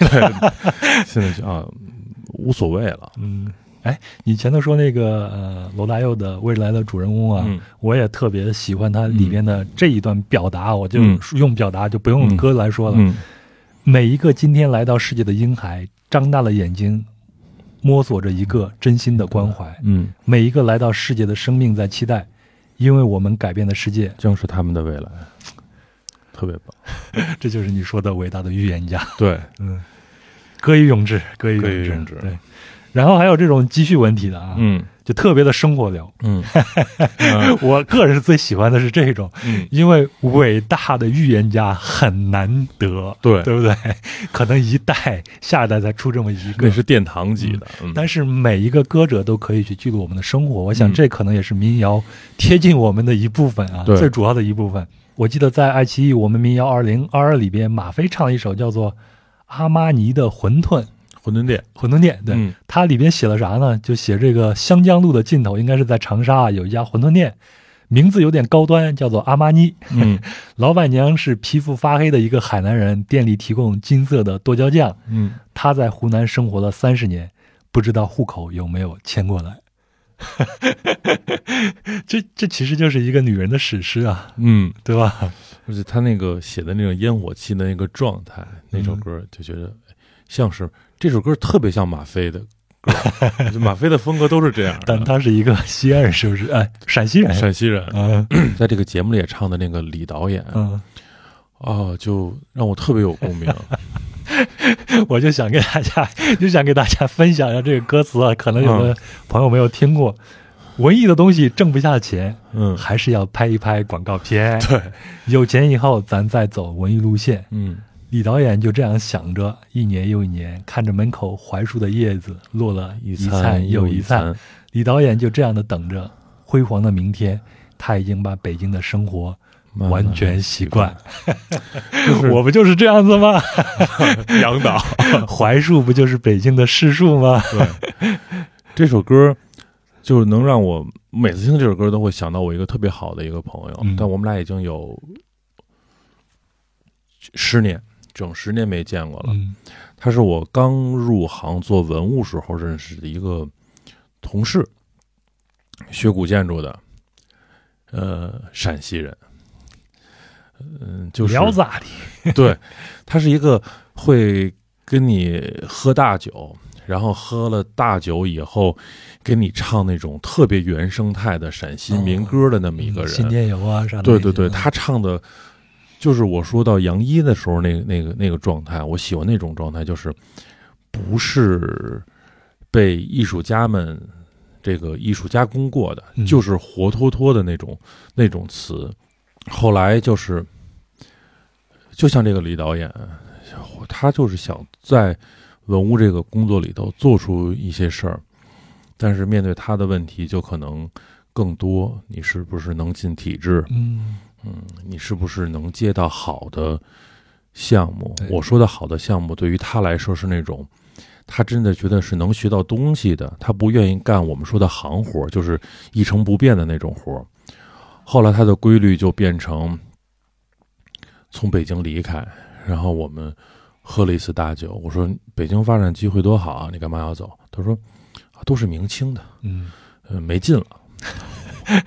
现在就啊无所谓了。嗯，哎，你前头说那个呃罗大佑的未来的主人公啊，嗯我也特别喜欢他里边的这一段表达，我就嗯用表达就不用嗯歌来说了。嗯每一个今天来到世界的婴孩，张大了眼睛，摸索着一个真心的关怀。嗯，每一个来到世界的生命在期待，因为我们改变的世界，将是他们的未来，特别棒。这就是你说的伟大的预言家。对，嗯，歌以咏志，歌以歌以咏志，咏志对。然后还有这种积蓄文体的啊，嗯就特别的生活流。嗯 嗯我个人最喜欢的是这种，嗯，因为伟大的预言家很难得，对对不对？可能一代下一代才出这么一个，那是殿堂级的。嗯但是每一个歌者都可以去记录我们的生活，我想嗯这可能也是民谣贴近我们的一部分啊，对最主要的一部分。我记得在爱奇艺我们民谣二零二二里边，马飞唱了一首叫做《阿玛尼的馄饨》。馄饨店，馄饨店，对，嗯它里边写了啥呢？就写这个湘江路的尽头，应该是在长沙啊，有一家馄饨店，名字有点高端，叫做阿玛尼。嗯 老板娘是皮肤发黑的一个海南人，店里提供金色的剁椒酱。嗯，她在湖南生活了三十年，不知道户口有没有迁过来。这这其实就是一个女人的史诗啊，嗯，对吧？而且他那个写的那种烟火气的那个状态，那首嗯歌就觉得哎像是这首歌特别像马飞的歌，马飞的风格都是这样。但他是一个西安人，是不是？哎，陕西人。陕西人，嗯 在这个节目里也唱的那个李导演嗯，啊，就让我特别有共鸣。我就想给大家，就想给大家分享一下这个歌词啊，可能有的朋友没有听过。文艺的东西挣不下钱，嗯，还是要拍一拍广告片。对，有钱以后，咱再走文艺路线。嗯李导演就这样想着，一年又一年，看着门口槐树的叶子落了一灿又一灿，，李导演就这样的等着辉煌的明天。他已经把北京的生活完全习惯，就是 我不就是这样子吗？杨导。槐树不就是北京的市树吗？对，这首歌就是能让我每次听这首歌都会想到我一个特别好的一个朋友，嗯但我们俩已经有十年，整十年没见过了。嗯他是我刚入行做文物时候认识的一个同事，学古建筑的，呃，陕西人。嗯，就是聊咋的？对，他是一个会跟你喝大酒，然后喝了大酒以后，给你唱那种特别原生态的陕西民歌的那么一个人。新天游啊啥的。对对对，他唱的，就是我说到杨一的时候那个那个那个状态，我喜欢那种状态，就是不是被艺术家们这个艺术加工过的，嗯就是活脱脱的那种那种词。后来就是，就像这个李导演，他就是想在文物这个工作里头做出一些事儿，但是面对他的问题，就可能更多。你是不是能进体制？嗯嗯，你是不是能接到好的项目？我说的好的项目，对于他来说是那种他真的觉得是能学到东西的，他不愿意干我们说的行活，就是一成不变的那种活儿。后来他的规律就变成从北京离开，然后我们喝了一次大酒。我说北京发展机会多好啊，你干嘛要走？他说啊都是明清的，嗯，嗯、没劲了。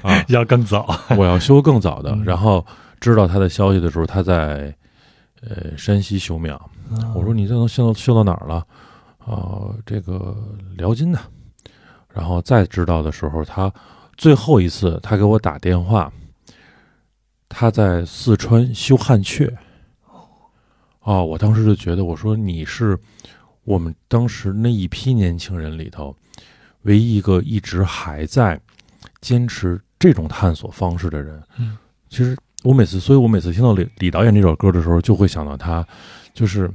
啊，要更早。我要修更早的嗯。然后知道他的消息的时候，他在呃山西修庙。我说你这能修到修到哪儿了？啊、这个辽金的。然后再知道的时候，他最后一次他给我打电话，他在四川修汉阙。啊，我当时就觉得，我说你是我们当时那一批年轻人里头唯一一个一直还在坚持这种探索方式的人。嗯，其实我每次，所以我每次听到李李导演这首歌的时候，就会想到他，就是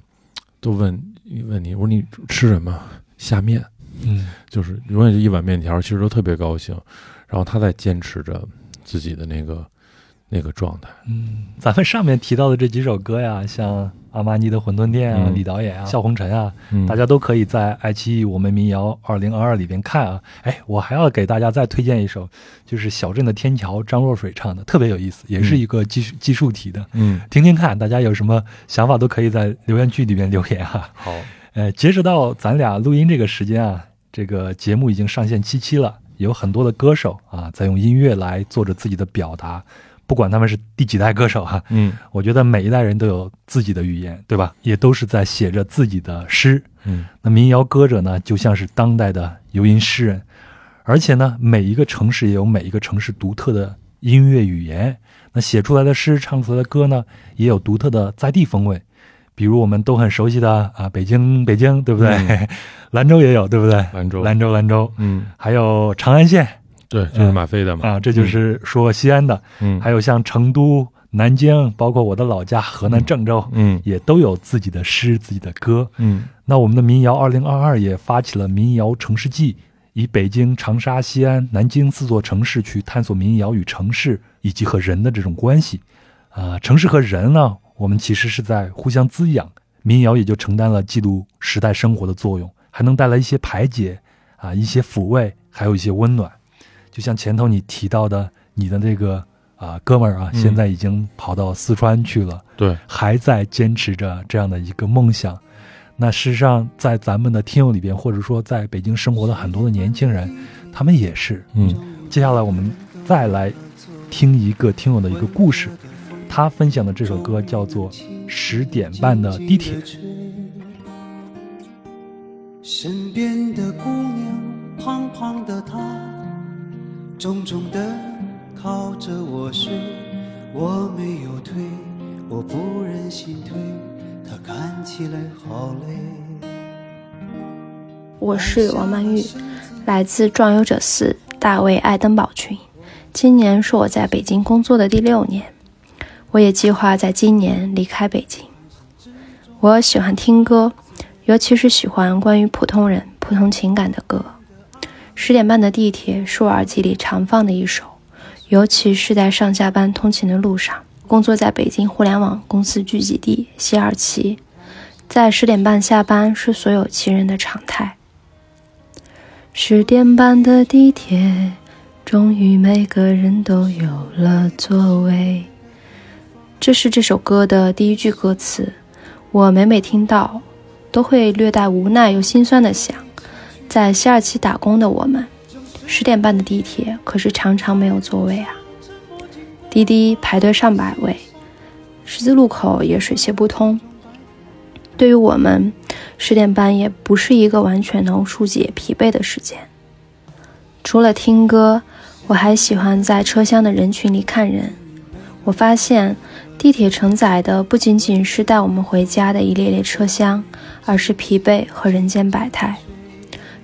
都问问你，我说你吃什么？下面嗯就是永远就一碗面条，其实都特别高兴。然后他在坚持着自己的那个那个状态。嗯，咱们上面提到的这几首歌呀，像阿玛尼的《馄饨店》啊、嗯李导演啊、笑红尘啊，嗯大家都可以在爱奇艺我们民谣二零二二里边看啊。哎，我还要给大家再推荐一首，就是《小镇的天桥》，张若水唱的，特别有意思，也是一个技术技术题的，嗯，听听看。大家有什么想法都可以在留言区里边留言哈、好，呃，截止到咱俩录音这个时间啊，这个节目已经上线七期了，有很多的歌手啊，在用音乐来做着自己的表达，不管他们是第几代歌手哈、嗯我觉得每一代人都有自己的语言，对吧？也都是在写着自己的诗。嗯那民谣歌者呢，就像是当代的游吟诗人，而且呢，每一个城市也有每一个城市独特的音乐语言。那写出来的诗、唱出来的歌呢，也有独特的在地风味。比如我们都很熟悉的啊，北京，北京，对不对？嗯 兰州也有，对不对？兰州，兰州，兰州，嗯，还有长安县对，就是马飞的嘛。啊，这就是说西安的。嗯，还有像成都、南京，包括我的老家河南郑州，嗯也都有自己的诗、自己的歌。嗯那我们的民谣二零二二也发起了民谣城市季，以北京、长沙、西安、南京四座城市去探索民谣与城市以及和人的这种关系。啊、城市和人呢，我们其实是在互相滋养，民谣也就承担了记录时代生活的作用，还能带来一些排解啊，一些抚慰，还有一些温暖。就像前头你提到的，你的那个啊哥们儿啊，嗯现在已经跑到四川去了。对，还在坚持着这样的一个梦想。那事实上，在咱们的听友里边，或者说在北京生活的很多的年轻人，他们也是。嗯接下来我们再来听一个听友的一个故事，他分享的这首歌叫做《十点半的地铁》。身边的姑娘，胖胖的她，重重的靠着我睡，我没有推，我不忍心推，她看起来好累。我是王曼玉，来自壮游者四大卫爱登堡群。今年是我在北京工作的第六年，我也计划在今年离开北京。我喜欢听歌，尤其是喜欢关于普通人、普通情感的歌。十点半的地铁是我耳机里常放的一首，尤其是在上下班通勤的路上。工作在北京互联网公司聚集地西二旗，在十点半下班是所有情人的常态。十点半的地铁，终于每个人都有了座位。这是这首歌的第一句歌词，我每每听到，都会略带无奈又心酸的想，在西二旗打工的我们，十点半的地铁可是常常没有座位啊。滴滴排队上百位，十字路口也水泄不通。对于我们，十点半也不是一个完全能疏解疲惫的时间。除了听歌，我还喜欢在车厢的人群里看人。我发现，地铁承载的不仅仅是带我们回家的一列列车厢，而是疲惫和人间百态。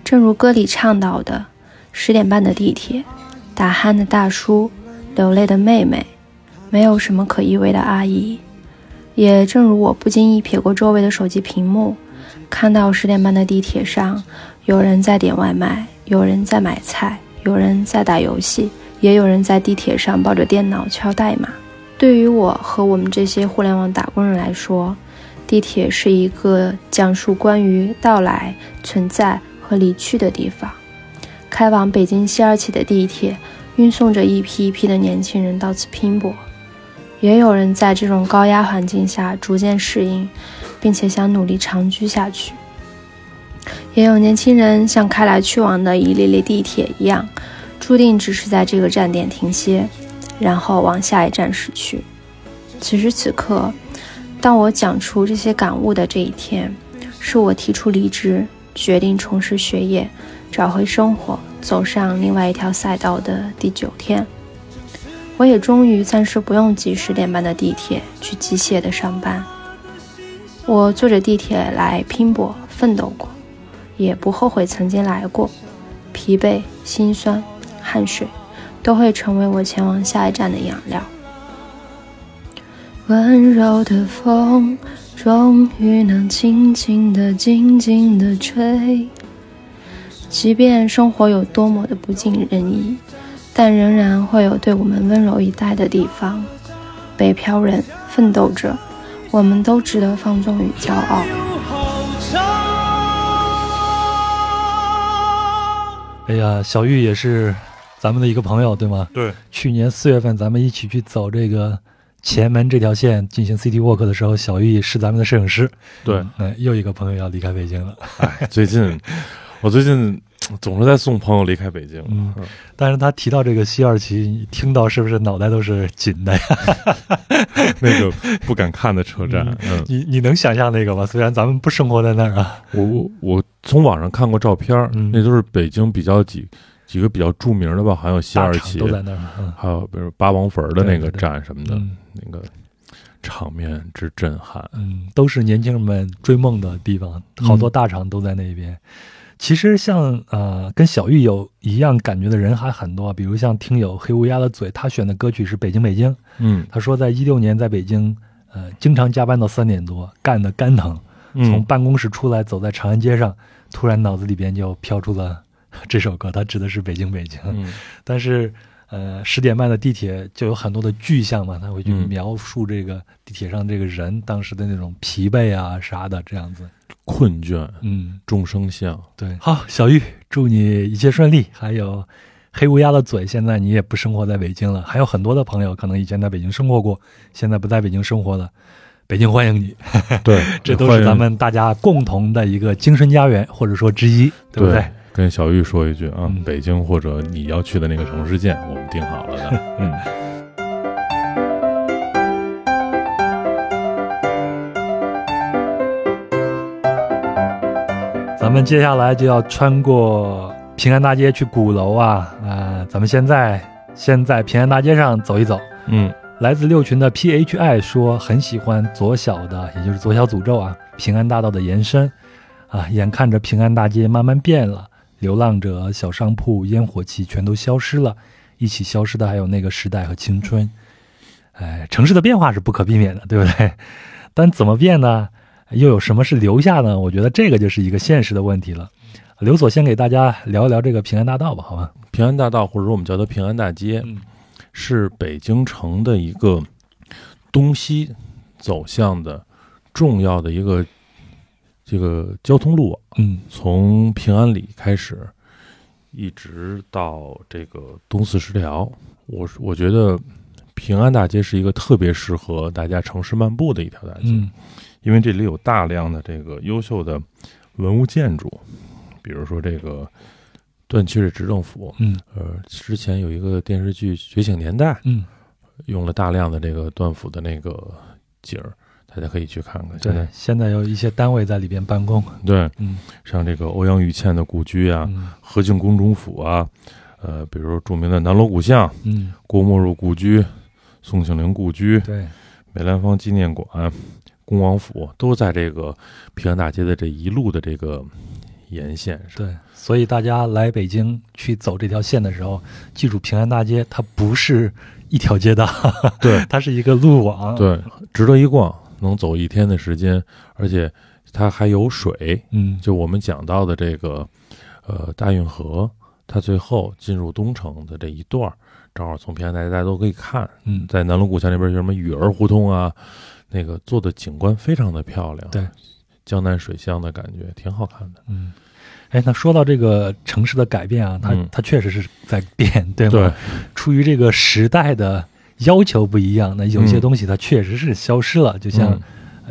正如歌里唱到的：“十点半的地铁，打鼾的大叔，流泪的妹妹，没有什么可依偎的阿姨。”也正如我不经意瞥过周围的手机屏幕，看到十点半的地铁上，有人在点外卖，有人在买菜，有人在打游戏，也有人在地铁上抱着电脑敲代码。对于我和我们这些互联网打工人来说，地铁是一个讲述关于到来、存在和离去的地方。开往北京西二旗的地铁，运送着一批一批的年轻人到此拼搏。也有人在这种高压环境下逐渐适应，并且想努力长居下去。也有年轻人像开来去往的一列列地铁一样，注定只是在这个站点停歇，然后往下一站驶去。此时此刻，当我讲出这些感悟的这一天，是我提出离职，决定重拾学业，找回生活，走上另外一条赛道的第九天。我也终于暂时不用挤十点半的地铁去机械的上班。我坐着地铁来拼搏奋斗过，也不后悔曾经来过。疲惫、心酸、汗水，都会成为我前往下一站的养料。温柔的风，终于能轻轻的、静静的吹。即便生活有多么的不尽人意。但仍然会有对我们温柔以待的地方。北漂人奋斗着，我们都值得放纵与骄傲。哎呀，小玉也是咱们的一个朋友，对吗？对，去年四月份咱们一起去走这个前门这条线进行 City Walk 的时候，小玉是咱们的摄影师。对，嗯，又一个朋友要离开北京了。哎，最近 我最近。总是在送朋友离开北京，嗯，但是他提到这个西二旗，听到是不是脑袋都是紧的呀？那个不敢看的车站，嗯，你你能想象那个吗？虽然咱们不生活在那儿啊，我我我从网上看过照片，那都是北京比较几几个比较著名的吧，好像有西二旗都在那儿，还有比如八王坟的那个站什么的，那个场面之震撼，嗯，都是年轻人们追梦的地方，好多大厂都在那边。其实像呃跟小玉有一样感觉的人还很多，比如像听友黑乌鸦的嘴，他选的歌曲是《北京北京》。嗯，他说在一六年在北京，呃，经常加班到三点多，干的肝疼。从办公室出来，走在长安街上，突然脑子里边就飘出了 这首歌，它指的是《北京北京》。嗯，但是呃十点半的地铁就有很多的具象嘛，他会去描述这个地铁上这个人当时的那种疲惫啊啥的这样子。困倦，嗯，众生相，对，好，小玉，祝你一切顺利。还有黑乌鸦的嘴，现在你也不生活在北京了，还有很多的朋友可能以前在北京生活过，现在不在北京生活了，北京欢迎你。对，这都是咱们大家共同的一个精神家园，或者说之一，对不对？跟小玉说一句啊，北京或者你要去的那个城市见，我们定好了的，嗯。咱们接下来就要穿过平安大街去鼓楼啊啊！咱们现在先在平安大街上走一走。嗯，来自六群的 PHI 说很喜欢左小的，也就是左小诅咒啊，平安大道的延伸啊。眼看着平安大街慢慢变了，流浪者、小商铺、烟火气全都消失了，一起消失的还有那个时代和青春。哎，城市的变化是不可避免的，对不对？但怎么变呢？又有什么是留下呢？我觉得这个就是一个现实的问题了。刘所先给大家聊一聊这个平安大道吧，好吧？平安大道或者说我们叫它平安大街，是北京城的一个东西走向的重要的一个这个交通路网。嗯，从平安里开始，一直到这个东四十条，我我觉得平安大街是一个特别适合大家城市漫步的一条大街。嗯。因为这里有大量的这个优秀的文物建筑，比如说这个段祺瑞执政府，嗯，呃，之前有一个电视剧《觉醒年代》，嗯，用了大量的这个段府的那个景儿，大家可以去看看。对，现在有一些单位在里边办公。对，嗯，像这个欧阳予倩的故居啊，和敬宫中府啊，呃，比如著名的南锣鼓巷，嗯，郭沫若故居、宋庆龄故居，对，梅兰芳纪念馆。恭王府都在这个平安大街的这一路的这个沿线上。对，所以大家来北京去走这条线的时候，记住平安大街它不是一条街道，对，它是一个路网，对，值得一逛。能走一天的时间，而且它还有水。嗯，就我们讲到的这个，呃，大运河，它最后进入东城的这一段，正好从平安大街大家都可以看。嗯，在南锣鼓巷那边有什么雨儿胡同啊，那个做的景观非常的漂亮，对，江南水乡的感觉挺好看的。嗯，哎，那说到这个城市的改变啊，它、嗯它确实是在变，对吗？对，出于这个时代的要求不一样，那有些嗯。东西它确实是消失了，就像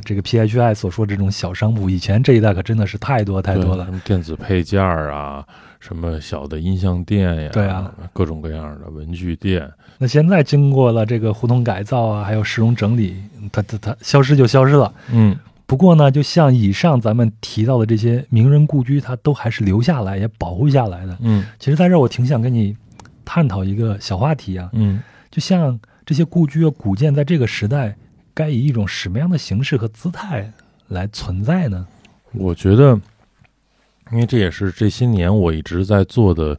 这个 PHI 所说这种小商铺，以前这一代可真的是太多太多了。什。么电子配件儿啊，什么小的音像店呀，对啊，各种各样的文具店，那现在经过了这个胡同改造啊，还有市容整理，它它它消失就消失了。嗯。不过呢，就像以上咱们提到的这些名人故居，它都还是留下来也保护下来的。嗯。其实在这儿我挺想跟你探讨一个小话题啊，嗯。就像这些故居啊、古建，在这个时代该以一种什么样的形式和姿态来存在呢？我觉得，因为这也是这些年我一直在做的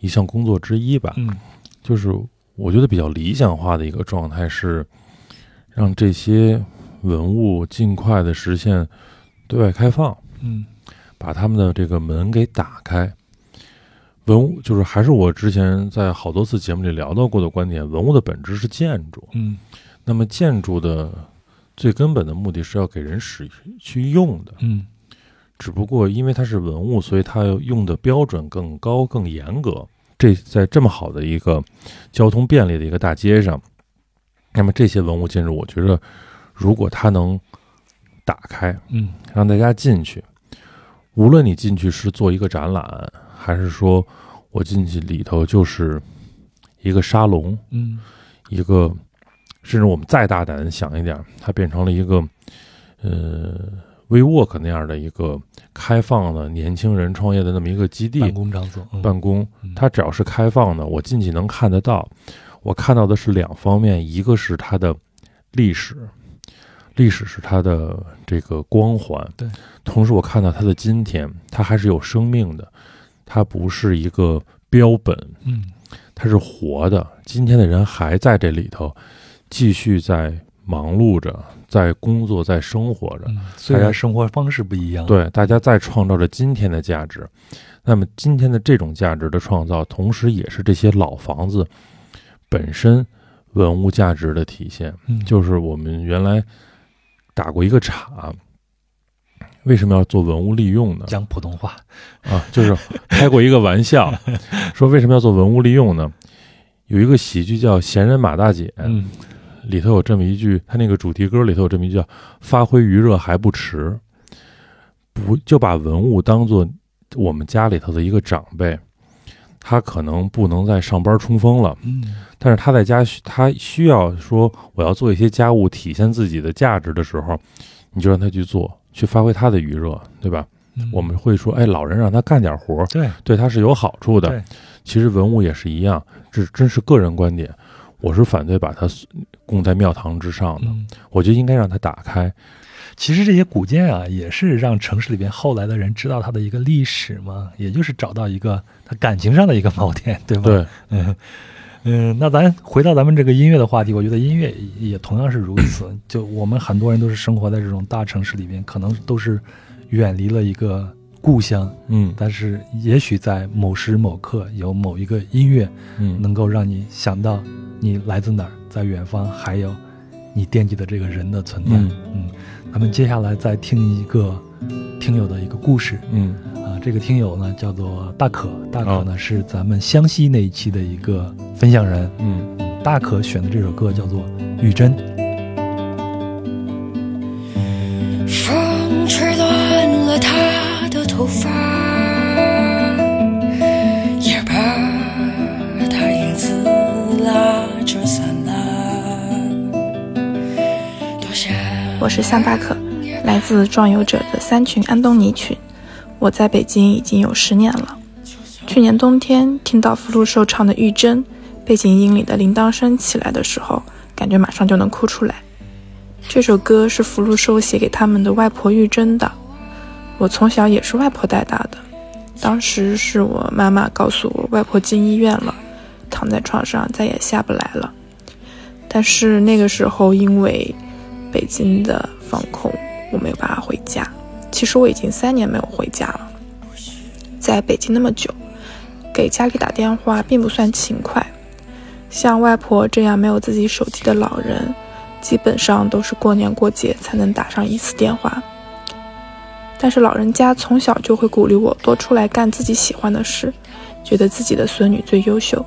一项工作之一吧，嗯就是我觉得比较理想化的一个状态是，让这些文物尽快的实现对外开放，嗯把他们的这个门给打开。文物就是还是我之前在好多次节目里聊到过的观点，文物的本质是建筑。嗯那么建筑的最根本的目的是要给人使去用的，嗯只不过因为它是文物，所以它要用的标准更高、更严格。这在这么好的一个交通便利的一个大街上，那么这些文物建筑，我觉得如果它能打开，嗯让大家进去，无论你进去是做一个展览，还是说我进去里头就是一个沙龙，嗯一个，甚至我们再大胆想一点，它变成了一个，呃，WeWork 那样的一个开放的年轻人创业的那么一个基地办公场所，嗯办公嗯，它只要是开放的，我进去能看得到。我看到的是两方面，一个是它的历史，历史是它的这个光环，对。同时，我看到它的今天，它还是有生命的，它不是一个标本，嗯它是活的。今天的人还在这里头，继续在忙碌着，在工作，在生活着。嗯，虽然生活方式不一样，，对，大家在创造着今天的价值。那么今天的这种价值的创造，同时也是这些老房子本身文物价值的体现。嗯，就是我们原来打过一个岔，为什么要做文物利用呢？讲普通话，啊，就是开过一个玩笑，说为什么要做文物利用呢？有一个喜剧叫《闲人马大姐》，嗯。里头有这么一句，他那个主题歌里头有这么一句叫“发挥余热还不迟”，不就把文物当做我们家里头的一个长辈，他可能不能在上班冲锋了，嗯。但是他在家需他需要说我要做一些家务，体现自己的价值的时候，你就让他去做，去发挥他的余热，对吧？嗯，我们会说，哎，老人让他干点活儿，对对他是有好处的。其实文物也是一样，这真是个人观点，我是反对把它供在庙堂之上的。嗯。我觉得应该让它打开。其实这些古建啊，也是让城市里边后来的人知道它的一个历史嘛，也就是找到一个他感情上的一个 锚点，对吧？，对，嗯嗯，那咱回到咱们这个音乐的话题，我觉得音乐也同样是如此。就我们很多人都是生活在这种大城市里边，可能都是远离了一个故乡，嗯但是也许在某时某刻，有某一个音乐嗯，能够让你想到你来自哪儿，在远方还有你惦记的这个人的存在。嗯嗯，咱们接下来再听一个听友的一个故事。嗯。啊，这个听友呢叫做大可，大可哦。呢、是咱们湘西那一期的一个分享人，嗯。大可选的这首歌叫做《玉珍》。风吹乱了她的头发，也把她影子拉着散了。多想我是向大可，来自壮游者的三群安东尼群。我在北京已经有十年了。去年冬天听到福禄寿唱的《玉珍》，背景音里的铃铛声起来的时候，感觉马上就能哭出来。这首歌是福禄寿写给他们的外婆玉珍的。我从小也是外婆带大的，当时是我妈妈告诉我，外婆进医院了，躺在床上再也下不来了。但是那个时候因为北京的防控，我没有办法回家。其实我已经三年没有回家了，在北京那么久，给家里打电话并不算勤快。像外婆这样没有自己手机的老人，基本上都是过年过节才能打上一次电话。但是老人家从小就会鼓励我多出来干自己喜欢的事，觉得自己的孙女最优秀。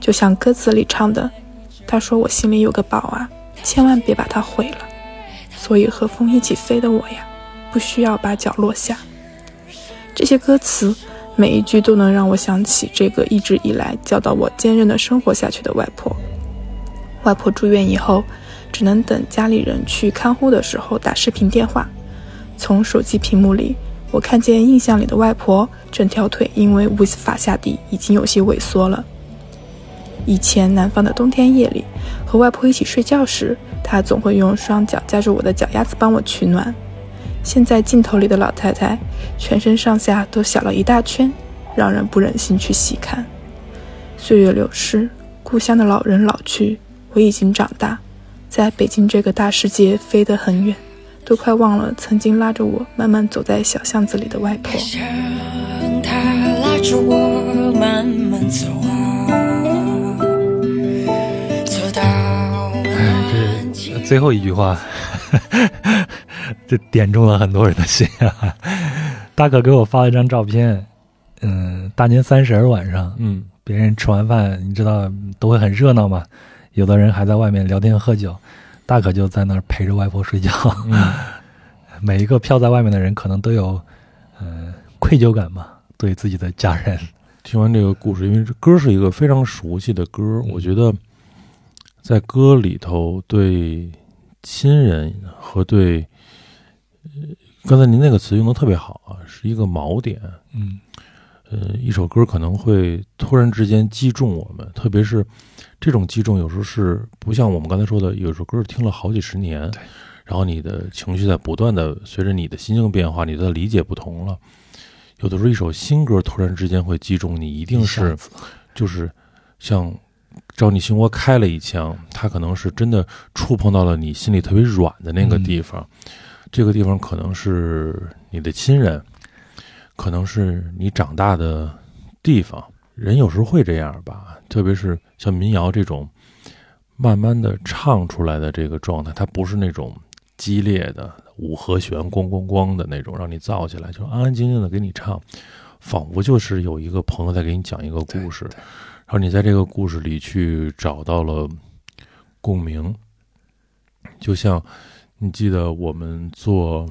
就像歌词里唱的：“他说我心里有个宝啊，千万别把它毁了。”所以和风一起飞的我呀，不需要把脚落下。这些歌词每一句都能让我想起这个一直以来教导我坚韧的生活下去的外婆。外婆住院以后，只能等家里人去看护的时候打视频电话。从手机屏幕里，我看见印象里的外婆整条腿因为无法下地，已经有些萎缩了。以前南方的冬天夜里，和外婆一起睡觉时，她总会用双脚夹着我的脚丫子帮我取暖。现在镜头里的老太太，全身上下都小了一大圈，让人不忍心去细看。岁月流逝，故乡的老人老去，我已经长大，在北京这个大世界飞得很远，都快忘了曾经拉着我慢慢走在小巷子里的外婆。像他拉着我慢慢走最后一句话，这点中了很多人的心啊！大可给我发了一张照片，嗯，大年三十儿晚上，嗯，别人吃完饭，你知道都会很热闹嘛，有的人还在外面聊天喝酒，大可就在那儿陪着外婆睡觉。嗯 每一个飘在外面的人，可能都有，嗯、愧疚感嘛，对自己的家人。听完这个故事，因为这歌是一个非常熟悉的歌，我觉得在歌里头对亲人和对，呃，刚才您那个词用的特别好啊，是一个锚点。嗯呃，一首歌可能会突然之间击中我们，特别是这种击中，有时候是不像我们刚才说的，有首歌听了好几十年，然后你的情绪在不断的随着你的心境变化，你的理解不同了。有的时候一首新歌突然之间会击中你，一定是就是像照你心窝开了一枪，它可能是真的触碰到了你心里特别软的那个地方，这个地方可能是你的亲人，可能是你长大的地方。人有时候会这样吧，特别是像民谣这种慢慢的唱出来的这个状态，它不是那种激烈的五和弦咣咣咣的那种，让你燥起来，就安安静静的给你唱，仿佛就是有一个朋友在给你讲一个故事，后你在这个故事里去找到了共鸣。就像你记得我们做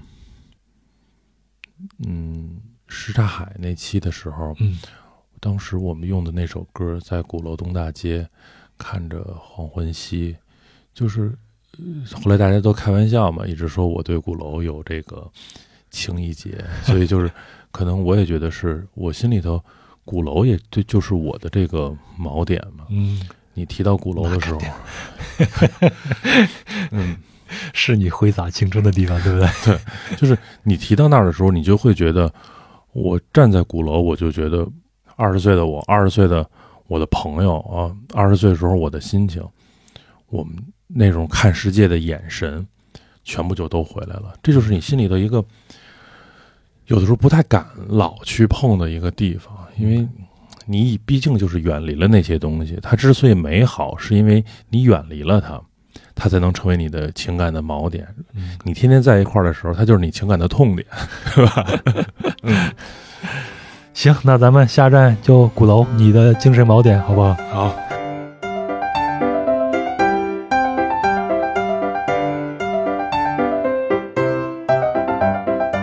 嗯什刹海那期的时候，嗯，当时我们用的那首歌在鼓楼东大街看着黄昏西，就是呃后来大家都开玩笑嘛，一直说我对鼓楼有这个情意结，所以就是可能我也觉得是我心里头鼓楼也对，就是我的这个锚点嘛。嗯，你提到鼓楼的时候，嗯，是你挥洒青春的地方，对不对？对就是你提到那儿的时候，你就会觉得，我站在鼓楼，我就觉得二十岁的我，二十岁的我的朋友啊，二十岁的时候我的心情，我们那种看世界的眼神，全部就都回来了。这就是你心里的一个，有的时候不太敢老去碰的一个地方，因为你毕竟就是远离了那些东西。它之所以美好，是因为你远离了它。它才能成为你的情感的锚点。嗯你天天在一块儿的时候，它就是你情感的痛点，是吧？行，那咱们下站就鼓楼，你的精神锚点，好不好？好，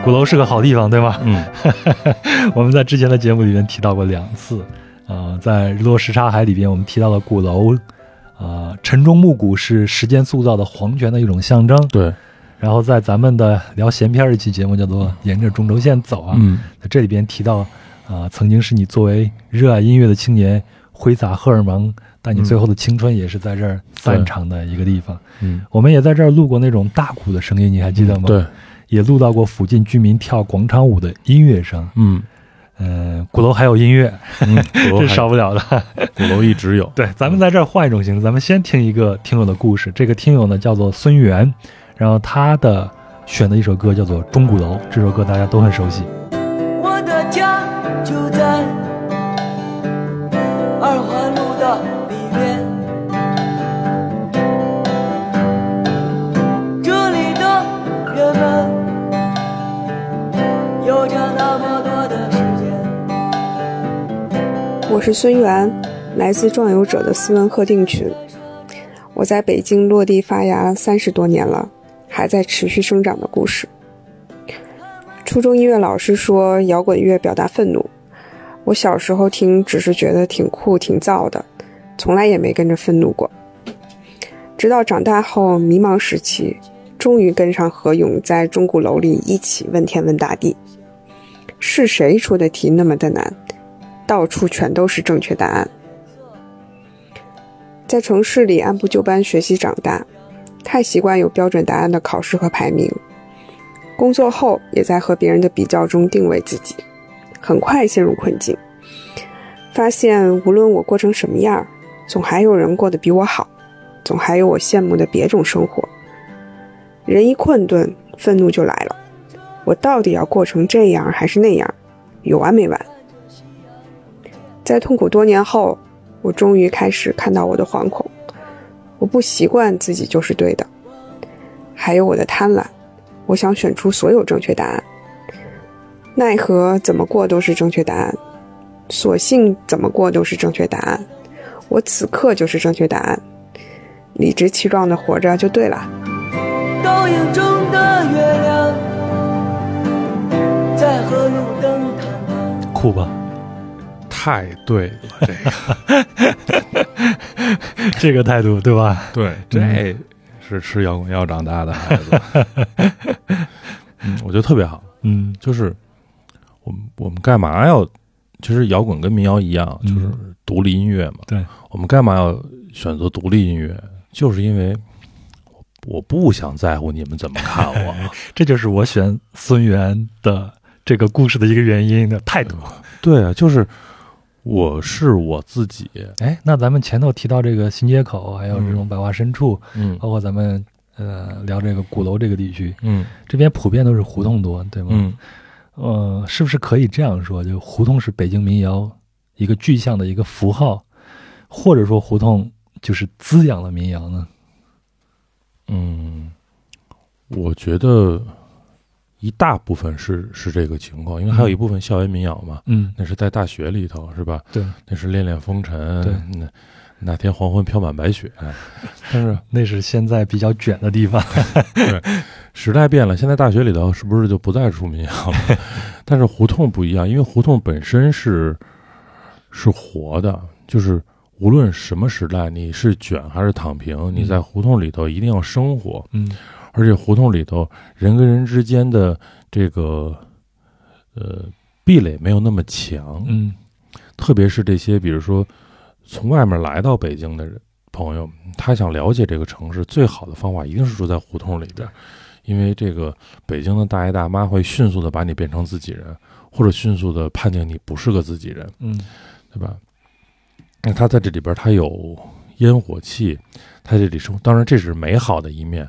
鼓楼是个好地方，对吗？嗯，我们在之前的节目里面提到过两次，啊、在日落时差海里边，我们提到了鼓楼，啊、晨钟暮鼓是时间塑造的皇权的一种象征。对，然后在咱们的聊闲篇儿一期节目叫做《沿着中轴线走》啊，嗯在这里边提到，啊、曾经是你作为热爱音乐的青年挥洒荷尔蒙，但你最后的青春也是在这儿散场的一个地方。嗯，我们也在这儿录过那种大鼓的声音，你还记得吗？对，也录到过附近居民跳广场舞的音乐声。嗯呃、鼓楼还有音乐，嗯，鼓楼 这少不了的。鼓楼一直有，对，咱们在这儿换一种形式，咱们先听一个听友的故事。这个听友呢叫做孙元，然后他的选的一首歌叫做《钟鼓楼》，这首歌大家都很熟悉。我的家就在二环我是孙源，来自壮游者的斯文赫定群。我在北京落地发芽三十多年了，还在持续生长的故事。初中音乐老师说摇滚乐表达愤怒，我小时候听只是觉得挺酷挺燥的，从来也没跟着愤怒过。直到长大后迷茫时期，终于跟上何勇在钟鼓楼里一起问天问大地：是谁出的题那么的难？到处全都是正确答案。在城市里按部就班学习长大，太习惯有标准答案的考试和排名。工作后也在和别人的比较中定位自己，很快陷入困境。发现无论我过成什么样，总还有人过得比我好，总还有我羡慕的别种生活。人一困顿，愤怒就来了。我到底要过成这样还是那样？有完没完？在痛苦多年后，我终于开始看到我的惶恐。我不习惯自己就是对的，还有我的贪婪。我想选出所有正确答案，奈何怎么过都是正确答案，索性怎么过都是正确答案。我此刻就是正确答案，理直气壮的活着就对了。倒影中的月亮，在灯谈判。酷吧？太对了，这 个这个态度对吧？对，这是吃摇滚药长大的孩子。嗯，我觉得特别好。嗯，就是我们我们干嘛要？其实摇滚跟民谣一样，嗯就是独立音乐嘛。对，我们干嘛要选择独立音乐？就是因为我我不想在乎你们怎么看我。这就是我选孙源的这个故事的一个原因的态度。对啊，就是我是我自己。哎，那咱们前头提到这个新街口，还有这种百花深处，嗯包括咱们呃聊这个鼓楼这个地区，嗯这边普遍都是胡同多，对吗？嗯，呃，是不是可以这样说？就胡同是北京民谣一个具象的一个符号，或者说胡同就是滋养了民谣呢？嗯，我觉得一大部分是是这个情况，因为还有一部分校园民谣嘛，嗯，那是在大学里头，是吧？对，那是恋恋风尘，对。那那天黄昏飘满白雪，但是那是现在比较卷的地方。对时代变了，现在大学里头是不是就不再出民谣了？但是胡同不一样，因为胡同本身是是活的，就是无论什么时代，你是卷还是躺平，你在胡同里头一定要生活，嗯而且胡同里头人跟人之间的这个呃壁垒没有那么强，嗯特别是这些比如说从外面来到北京的人朋友，他想了解这个城市，最好的方法一定是住在胡同里边，因为这个北京的大爷大妈会迅速的把你变成自己人，或者迅速的判定你不是个自己人，嗯对吧？那他在这里边，他有烟火气，他这里生活，当然这是美好的一面。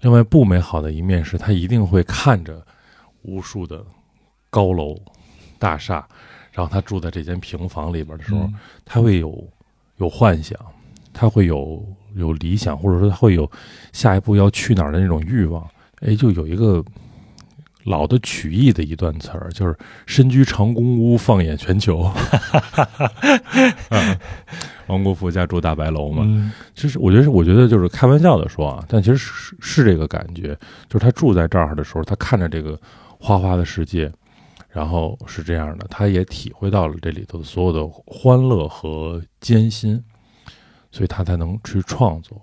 另外，不美好的一面是他一定会看着无数的高楼大厦，然后他住在这间平房里边的时候，嗯他会有有幻想，他会有有理想，或者说他会有下一步要去哪儿的那种欲望。哎，就有一个老的曲艺的一段词儿，就是“身居长公屋，放眼全球”啊。王国富家住大白楼嘛，嗯。其实我觉得是，我觉得就是开玩笑的说啊，但其实是是这个感觉，就是他住在这儿的时候，他看着这个花花的世界，然后是这样的，他也体会到了这里头的所有的欢乐和艰辛，所以他才能去创作，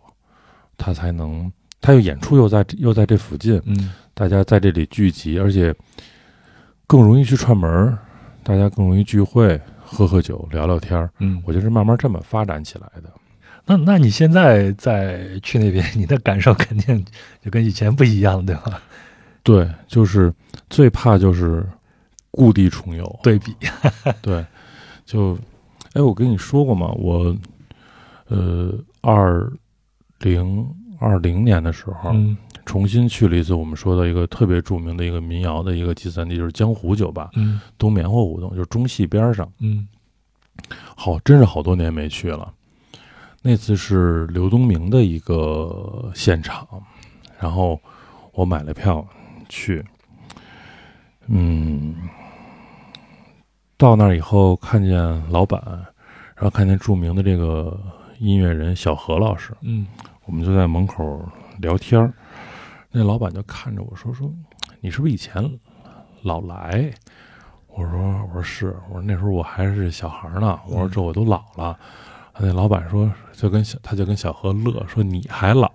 他才能，他又演出又在又在这附近，嗯。大家在这里聚集，而且更容易去串门儿，大家更容易聚会，喝喝酒，聊聊天儿。嗯，我觉得是慢慢这么发展起来的。那那你现在再去那边，你的感受肯定就跟以前不一样，对吧？对，就是最怕就是故地重游。对比，对，就，哎，我跟你说过吗？我，呃，二零二零年的时候，嗯重新去了一次我们说的一个特别著名的一个民谣的一个集散地，就是江湖酒吧，嗯东棉花胡同，就是中戏边上。嗯好，真是好多年没去了。那次是刘东明的一个现场，然后我买了票去。嗯，到那儿以后看见老板，然后看见著名的这个音乐人小何老师，嗯我们就在门口聊天儿。那老板就看着我说：“说你是不是以前老来？”我说：“我说是，我说那时候我还是小孩呢。我说这我都老了。那老板说，就跟小他就跟小何乐说你还老。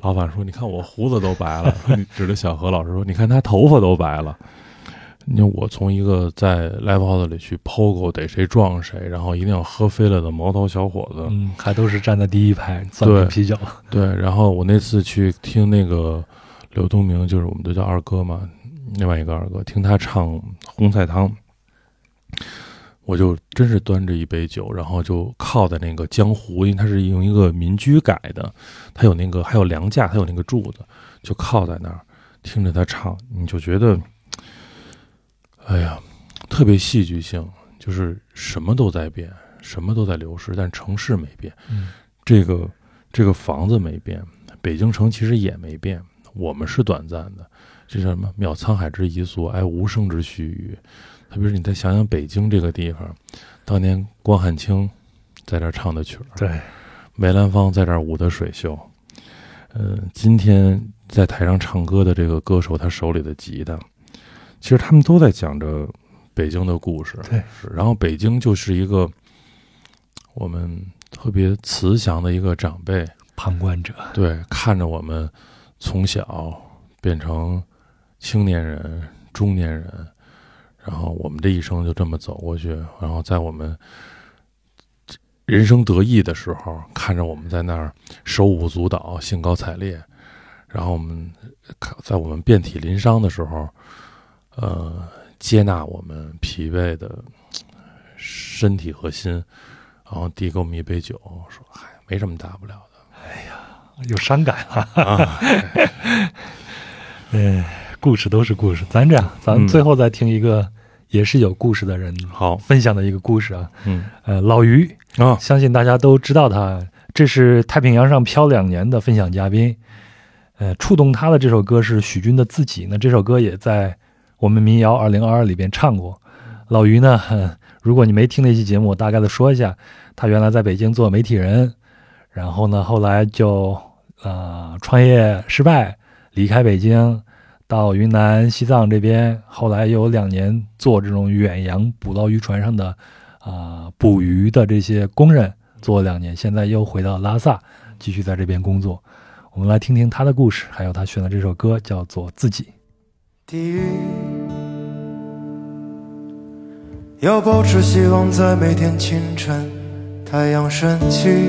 老板说：“你看我胡子都白了。”指着小何老师说：“你看他头发都白了。”你看我从一个在 live house 里去 POGO 逮谁撞谁，然后一定要喝飞了的毛头小伙子，嗯，还都是站在第一排钻瓶啤酒。对，然后我那次去听那个刘东明，就是我们都叫二哥嘛，另外一个二哥，听他唱红菜汤，我就真是端着一杯酒，然后就靠在那个江湖，因为他是用一个民居改的，他有那个还有梁架，它有那个柱子，就靠在那儿听着他唱，你就觉得，哎呀，特别戏剧性，就是什么都在变，什么都在流失，但城市没变。嗯这个这个房子没变，北京城其实也没变，我们是短暂的。这叫什么？渺沧海之一粟，哀无声之须臾。特别是你再想想北京这个地方，当年关汉卿在这儿唱的曲儿，对，梅兰芳在这儿舞的水袖，嗯、今天在台上唱歌的这个歌手，他手里的吉他，其实他们都在讲着北京的故事。对，然后北京就是一个我们特别慈祥的一个长辈，旁观者。对，看着我们从小变成青年人、中年人，然后我们这一生就这么走过去，然后在我们人生得意的时候，看着我们在那儿手舞足蹈、兴高采烈，然后我们在我们遍体鳞伤的时候，呃，接纳我们疲惫的身体和心，然后递给我们一杯酒，说：“嗨，没什么大不了的。”哎呀有伤感了。啊，嗯，故事都是故事。咱这样，咱嗯最后再听一个也是有故事的人好，分享的一个故事啊。嗯呃，老于，啊，相信大家都知道他，这是太平洋上漂两年的分享嘉宾。呃，触动他的这首歌是许军的《自己》，那这首歌也在我们民谣二零二二里边唱过。老于呢，呃 如果你没听那期节目，我大概的说一下，他原来在北京做媒体人，然后呢，后来就呃创业失败，离开北京，到云南、西藏这边，后来有两年做这种远洋捕捞渔船上的啊、捕鱼的这些工人，做了两年，现在又回到拉萨，继续在这边工作。我们来听听他的故事，还有他选的这首歌叫做《自己》。地狱，要保持希望，在每天清晨太阳升起，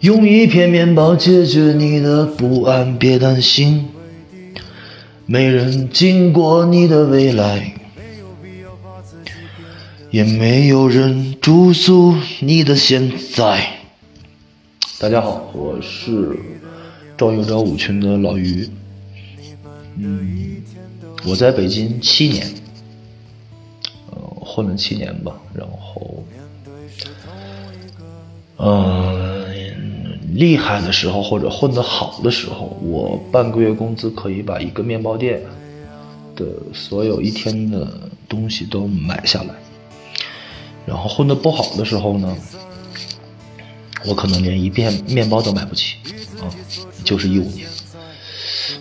用一片面包解决你的不安，别担心，没人经过你的未来，也没有人住宿你的现在。大家好，我是壮游者舞群的老于。嗯，我在北京七年，呃，混了七年吧，然后，嗯、厉害的时候或者混得好的时候，我半个月工资可以把一个面包店的所有一天的东西都买下来。然后混得不好的时候呢，我可能连一片面包都买不起啊，就是一五年。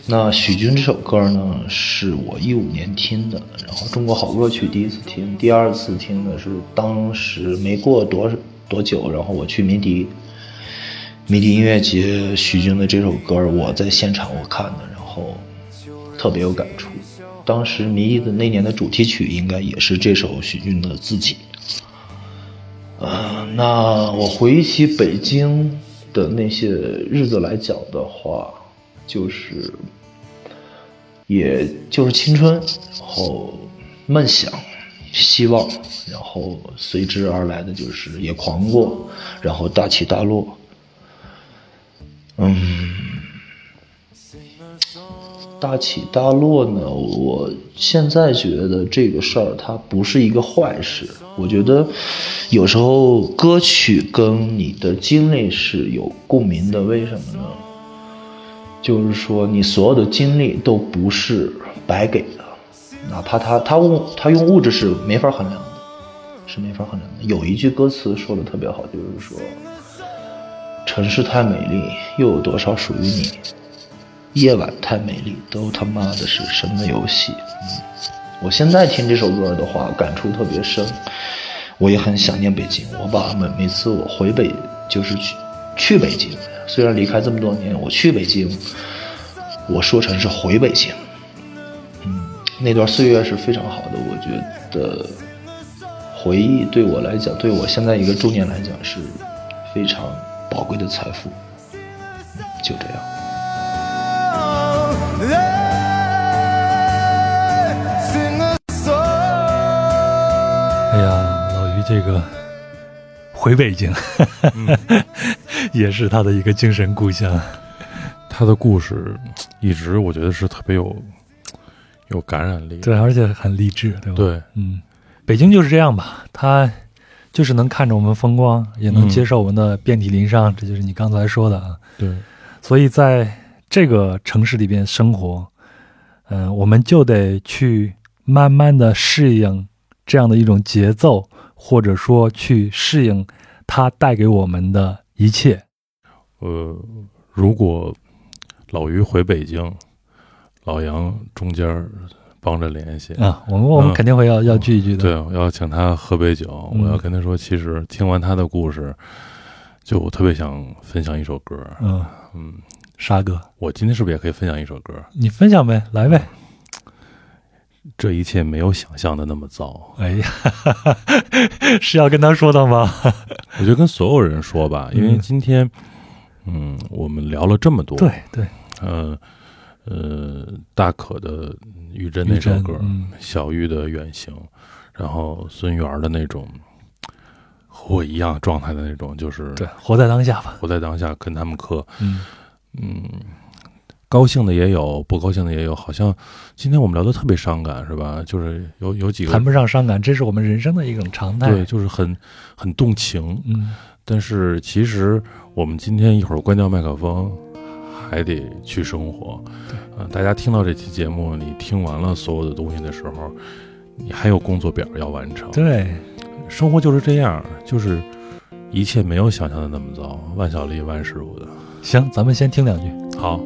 那许君这首歌呢，是我一五年听的，然后中国好歌曲第一次听，第二次听的是当时没过多多久，然后我去鸣笛，迷笛音乐节许军的这首歌，我在现场我看的，然后特别有感触。当时迷笛的那年的主题曲应该也是这首许军的自己。呃，那我回忆起北京的那些日子来讲的话，就是，也就是青春，然后梦想、希望，然后随之而来的就是也狂过，然后大起大落。嗯，大起大落呢，我现在觉得这个事儿它不是一个坏事。我觉得有时候歌曲跟你的经历是有共鸣的，为什么呢？就是说你所有的经历都不是白给的，哪怕他他物他用物质是没法衡量的，是没法衡量的。有一句歌词说的特别好，就是说。城市太美丽，又有多少属于你？夜晚太美丽，都他妈的是什么游戏？我现在听这首歌的话，感触特别深。我也很想念北京，我把每每次我回北，就是去去北京，虽然离开这么多年，我去北京，我说成是回北京。嗯，那段岁月是非常好的，我觉得回忆对我来讲，对我现在一个中年来讲是非常。宝贵的财富，就这样。哎呀，老于这个回北京，嗯、也是他的一个精神故乡。他的故事一直我觉得是特别有有感染力，对，而且很励志，对吧？对，嗯，北京就是这样吧，他。就是能看着我们风光，也能接受我们的遍体鳞伤，嗯、这就是你刚才说的啊。对，所以在这个城市里边生活，嗯、呃，我们就得去慢慢的适应这样的一种节奏，或者说去适应它带给我们的一切。呃，如果老于回北京，老杨中间。帮着联系啊，我们我们肯定会要、嗯、要聚一聚的。对，我要请他喝杯酒，嗯、我要跟他说，其实听完他的故事，就我特别想分享一首歌。嗯嗯，沙哥，我今天是不是也可以分享一首歌？你分享呗，来呗。这一切没有想象的那么糟。哎呀，是要跟他说的吗？我觉得跟所有人说吧，因为今天，嗯，我们聊了这么多。对对，呃呃，大可的。玉珍那首歌，嗯、小玉的远行，然后孙源的那种和我一样状态的那种，就是对，活在当下吧，活在当下，跟他们磕，嗯嗯，高兴的也有，不高兴的也有，好像今天我们聊的特别伤感，是吧？就是有有几个谈不上伤感，这是我们人生的一种常态，对，就是很很动情，嗯，但是其实我们今天一会儿关掉麦克风。还得去生活，嗯，呃，大家听到这期节目，你听完了所有的东西的时候，你还有工作表要完成。对，生活就是这样，就是一切没有想象的那么糟，万小丽万事如的。行，咱们先听两句。好。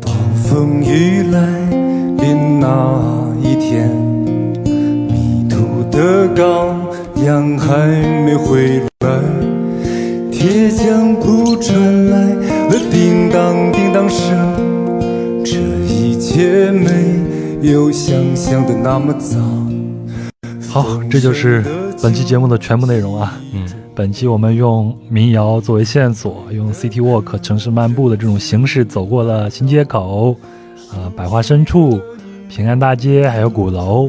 暴风雨来临那一天，迷途的羔羊还没回来。铁匠铺传来了叮当叮当声，这一切没有想象的那么糟。好，这就是本期节目的全部内容啊。嗯，本期我们用民谣作为线索，用 City Walk 城市漫步的这种形式走过了新街口、啊、百花深处、平安大街，还有鼓楼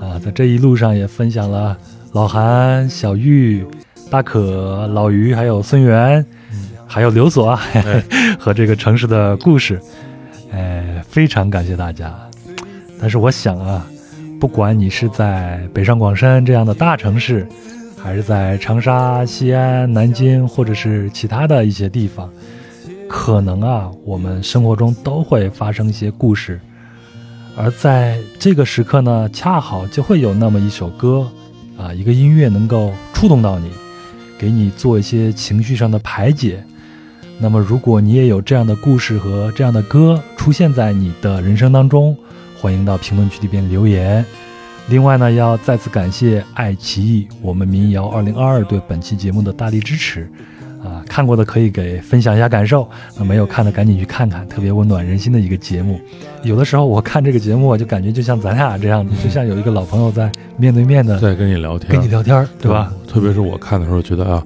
啊，在这一路上也分享了老韩、小玉。大可、老于，还有孙元，嗯、还有刘所 和这个城市的故事，哎，非常感谢大家。但是我想啊，不管你是在北上广深这样的大城市，还是在长沙、西安、南京，或者是其他的一些地方，可能啊，我们生活中都会发生一些故事，而在这个时刻呢，恰好就会有那么一首歌，啊，一个音乐能够触动到你。给你做一些情绪上的排解。那么，如果你也有这样的故事和这样的歌出现在你的人生当中，欢迎到评论区里边留言。另外呢，要再次感谢爱奇艺我们民谣二零二二对本期节目的大力支持。啊，看过的可以给分享一下感受，那没有看的赶紧去看看，特别温暖人心的一个节目。有的时候我看这个节目，就感觉就像咱俩这样子，就像有一个老朋友在面对面的在跟你聊天，跟你聊天，对吧？特别是我看的时候，觉得啊，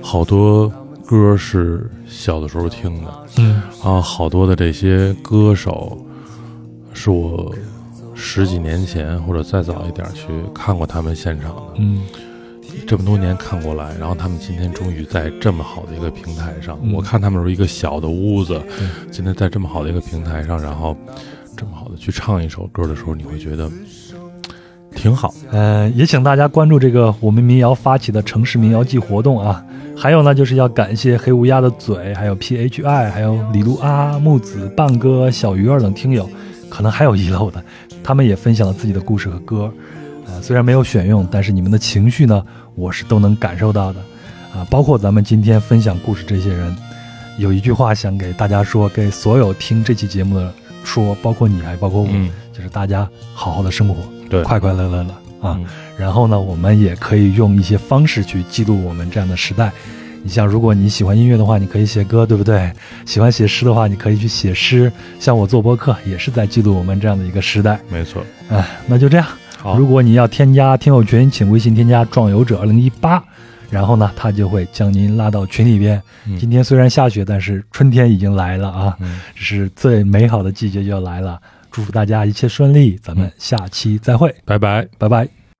好多歌是小的时候听的，嗯，啊，好多的这些歌手是我十几年前或者再早一点去看过他们现场的，嗯。这么多年看过来，然后他们今天终于在这么好的一个平台上，我看他们是一个小的屋子，今天在这么好的一个平台上，然后这么好的去唱一首歌的时候，你会觉得挺好。呃，也请大家关注这个我们民谣发起的城市民谣季活动啊。还有呢，就是要感谢黑乌鸦的嘴，还有 PHI，还有李璐阿木子、半哥、小鱼儿等听友，可能还有遗漏的，他们也分享了自己的故事和歌。呃，虽然没有选用，但是你们的情绪呢？我是都能感受到的，啊，包括咱们今天分享故事这些人，有一句话想给大家说，给所有听这期节目的说，包括你还包括我，就是大家好好的生活，对，快快乐乐的啊。然后呢，我们也可以用一些方式去记录我们这样的时代。你像，如果你喜欢音乐的话，你可以写歌，对不对？喜欢写诗的话，你可以去写诗。像我做播客，也是在记录我们这样的一个时代。没错，哎，那就这样。如果你要添加听友群，请微信添加“壮游者二零一八”，然后呢，他就会将您拉到群里边。今天虽然下雪，但是春天已经来了啊，这是最美好的季节就要来了。祝福大家一切顺利，咱们下期再会，拜拜，拜拜。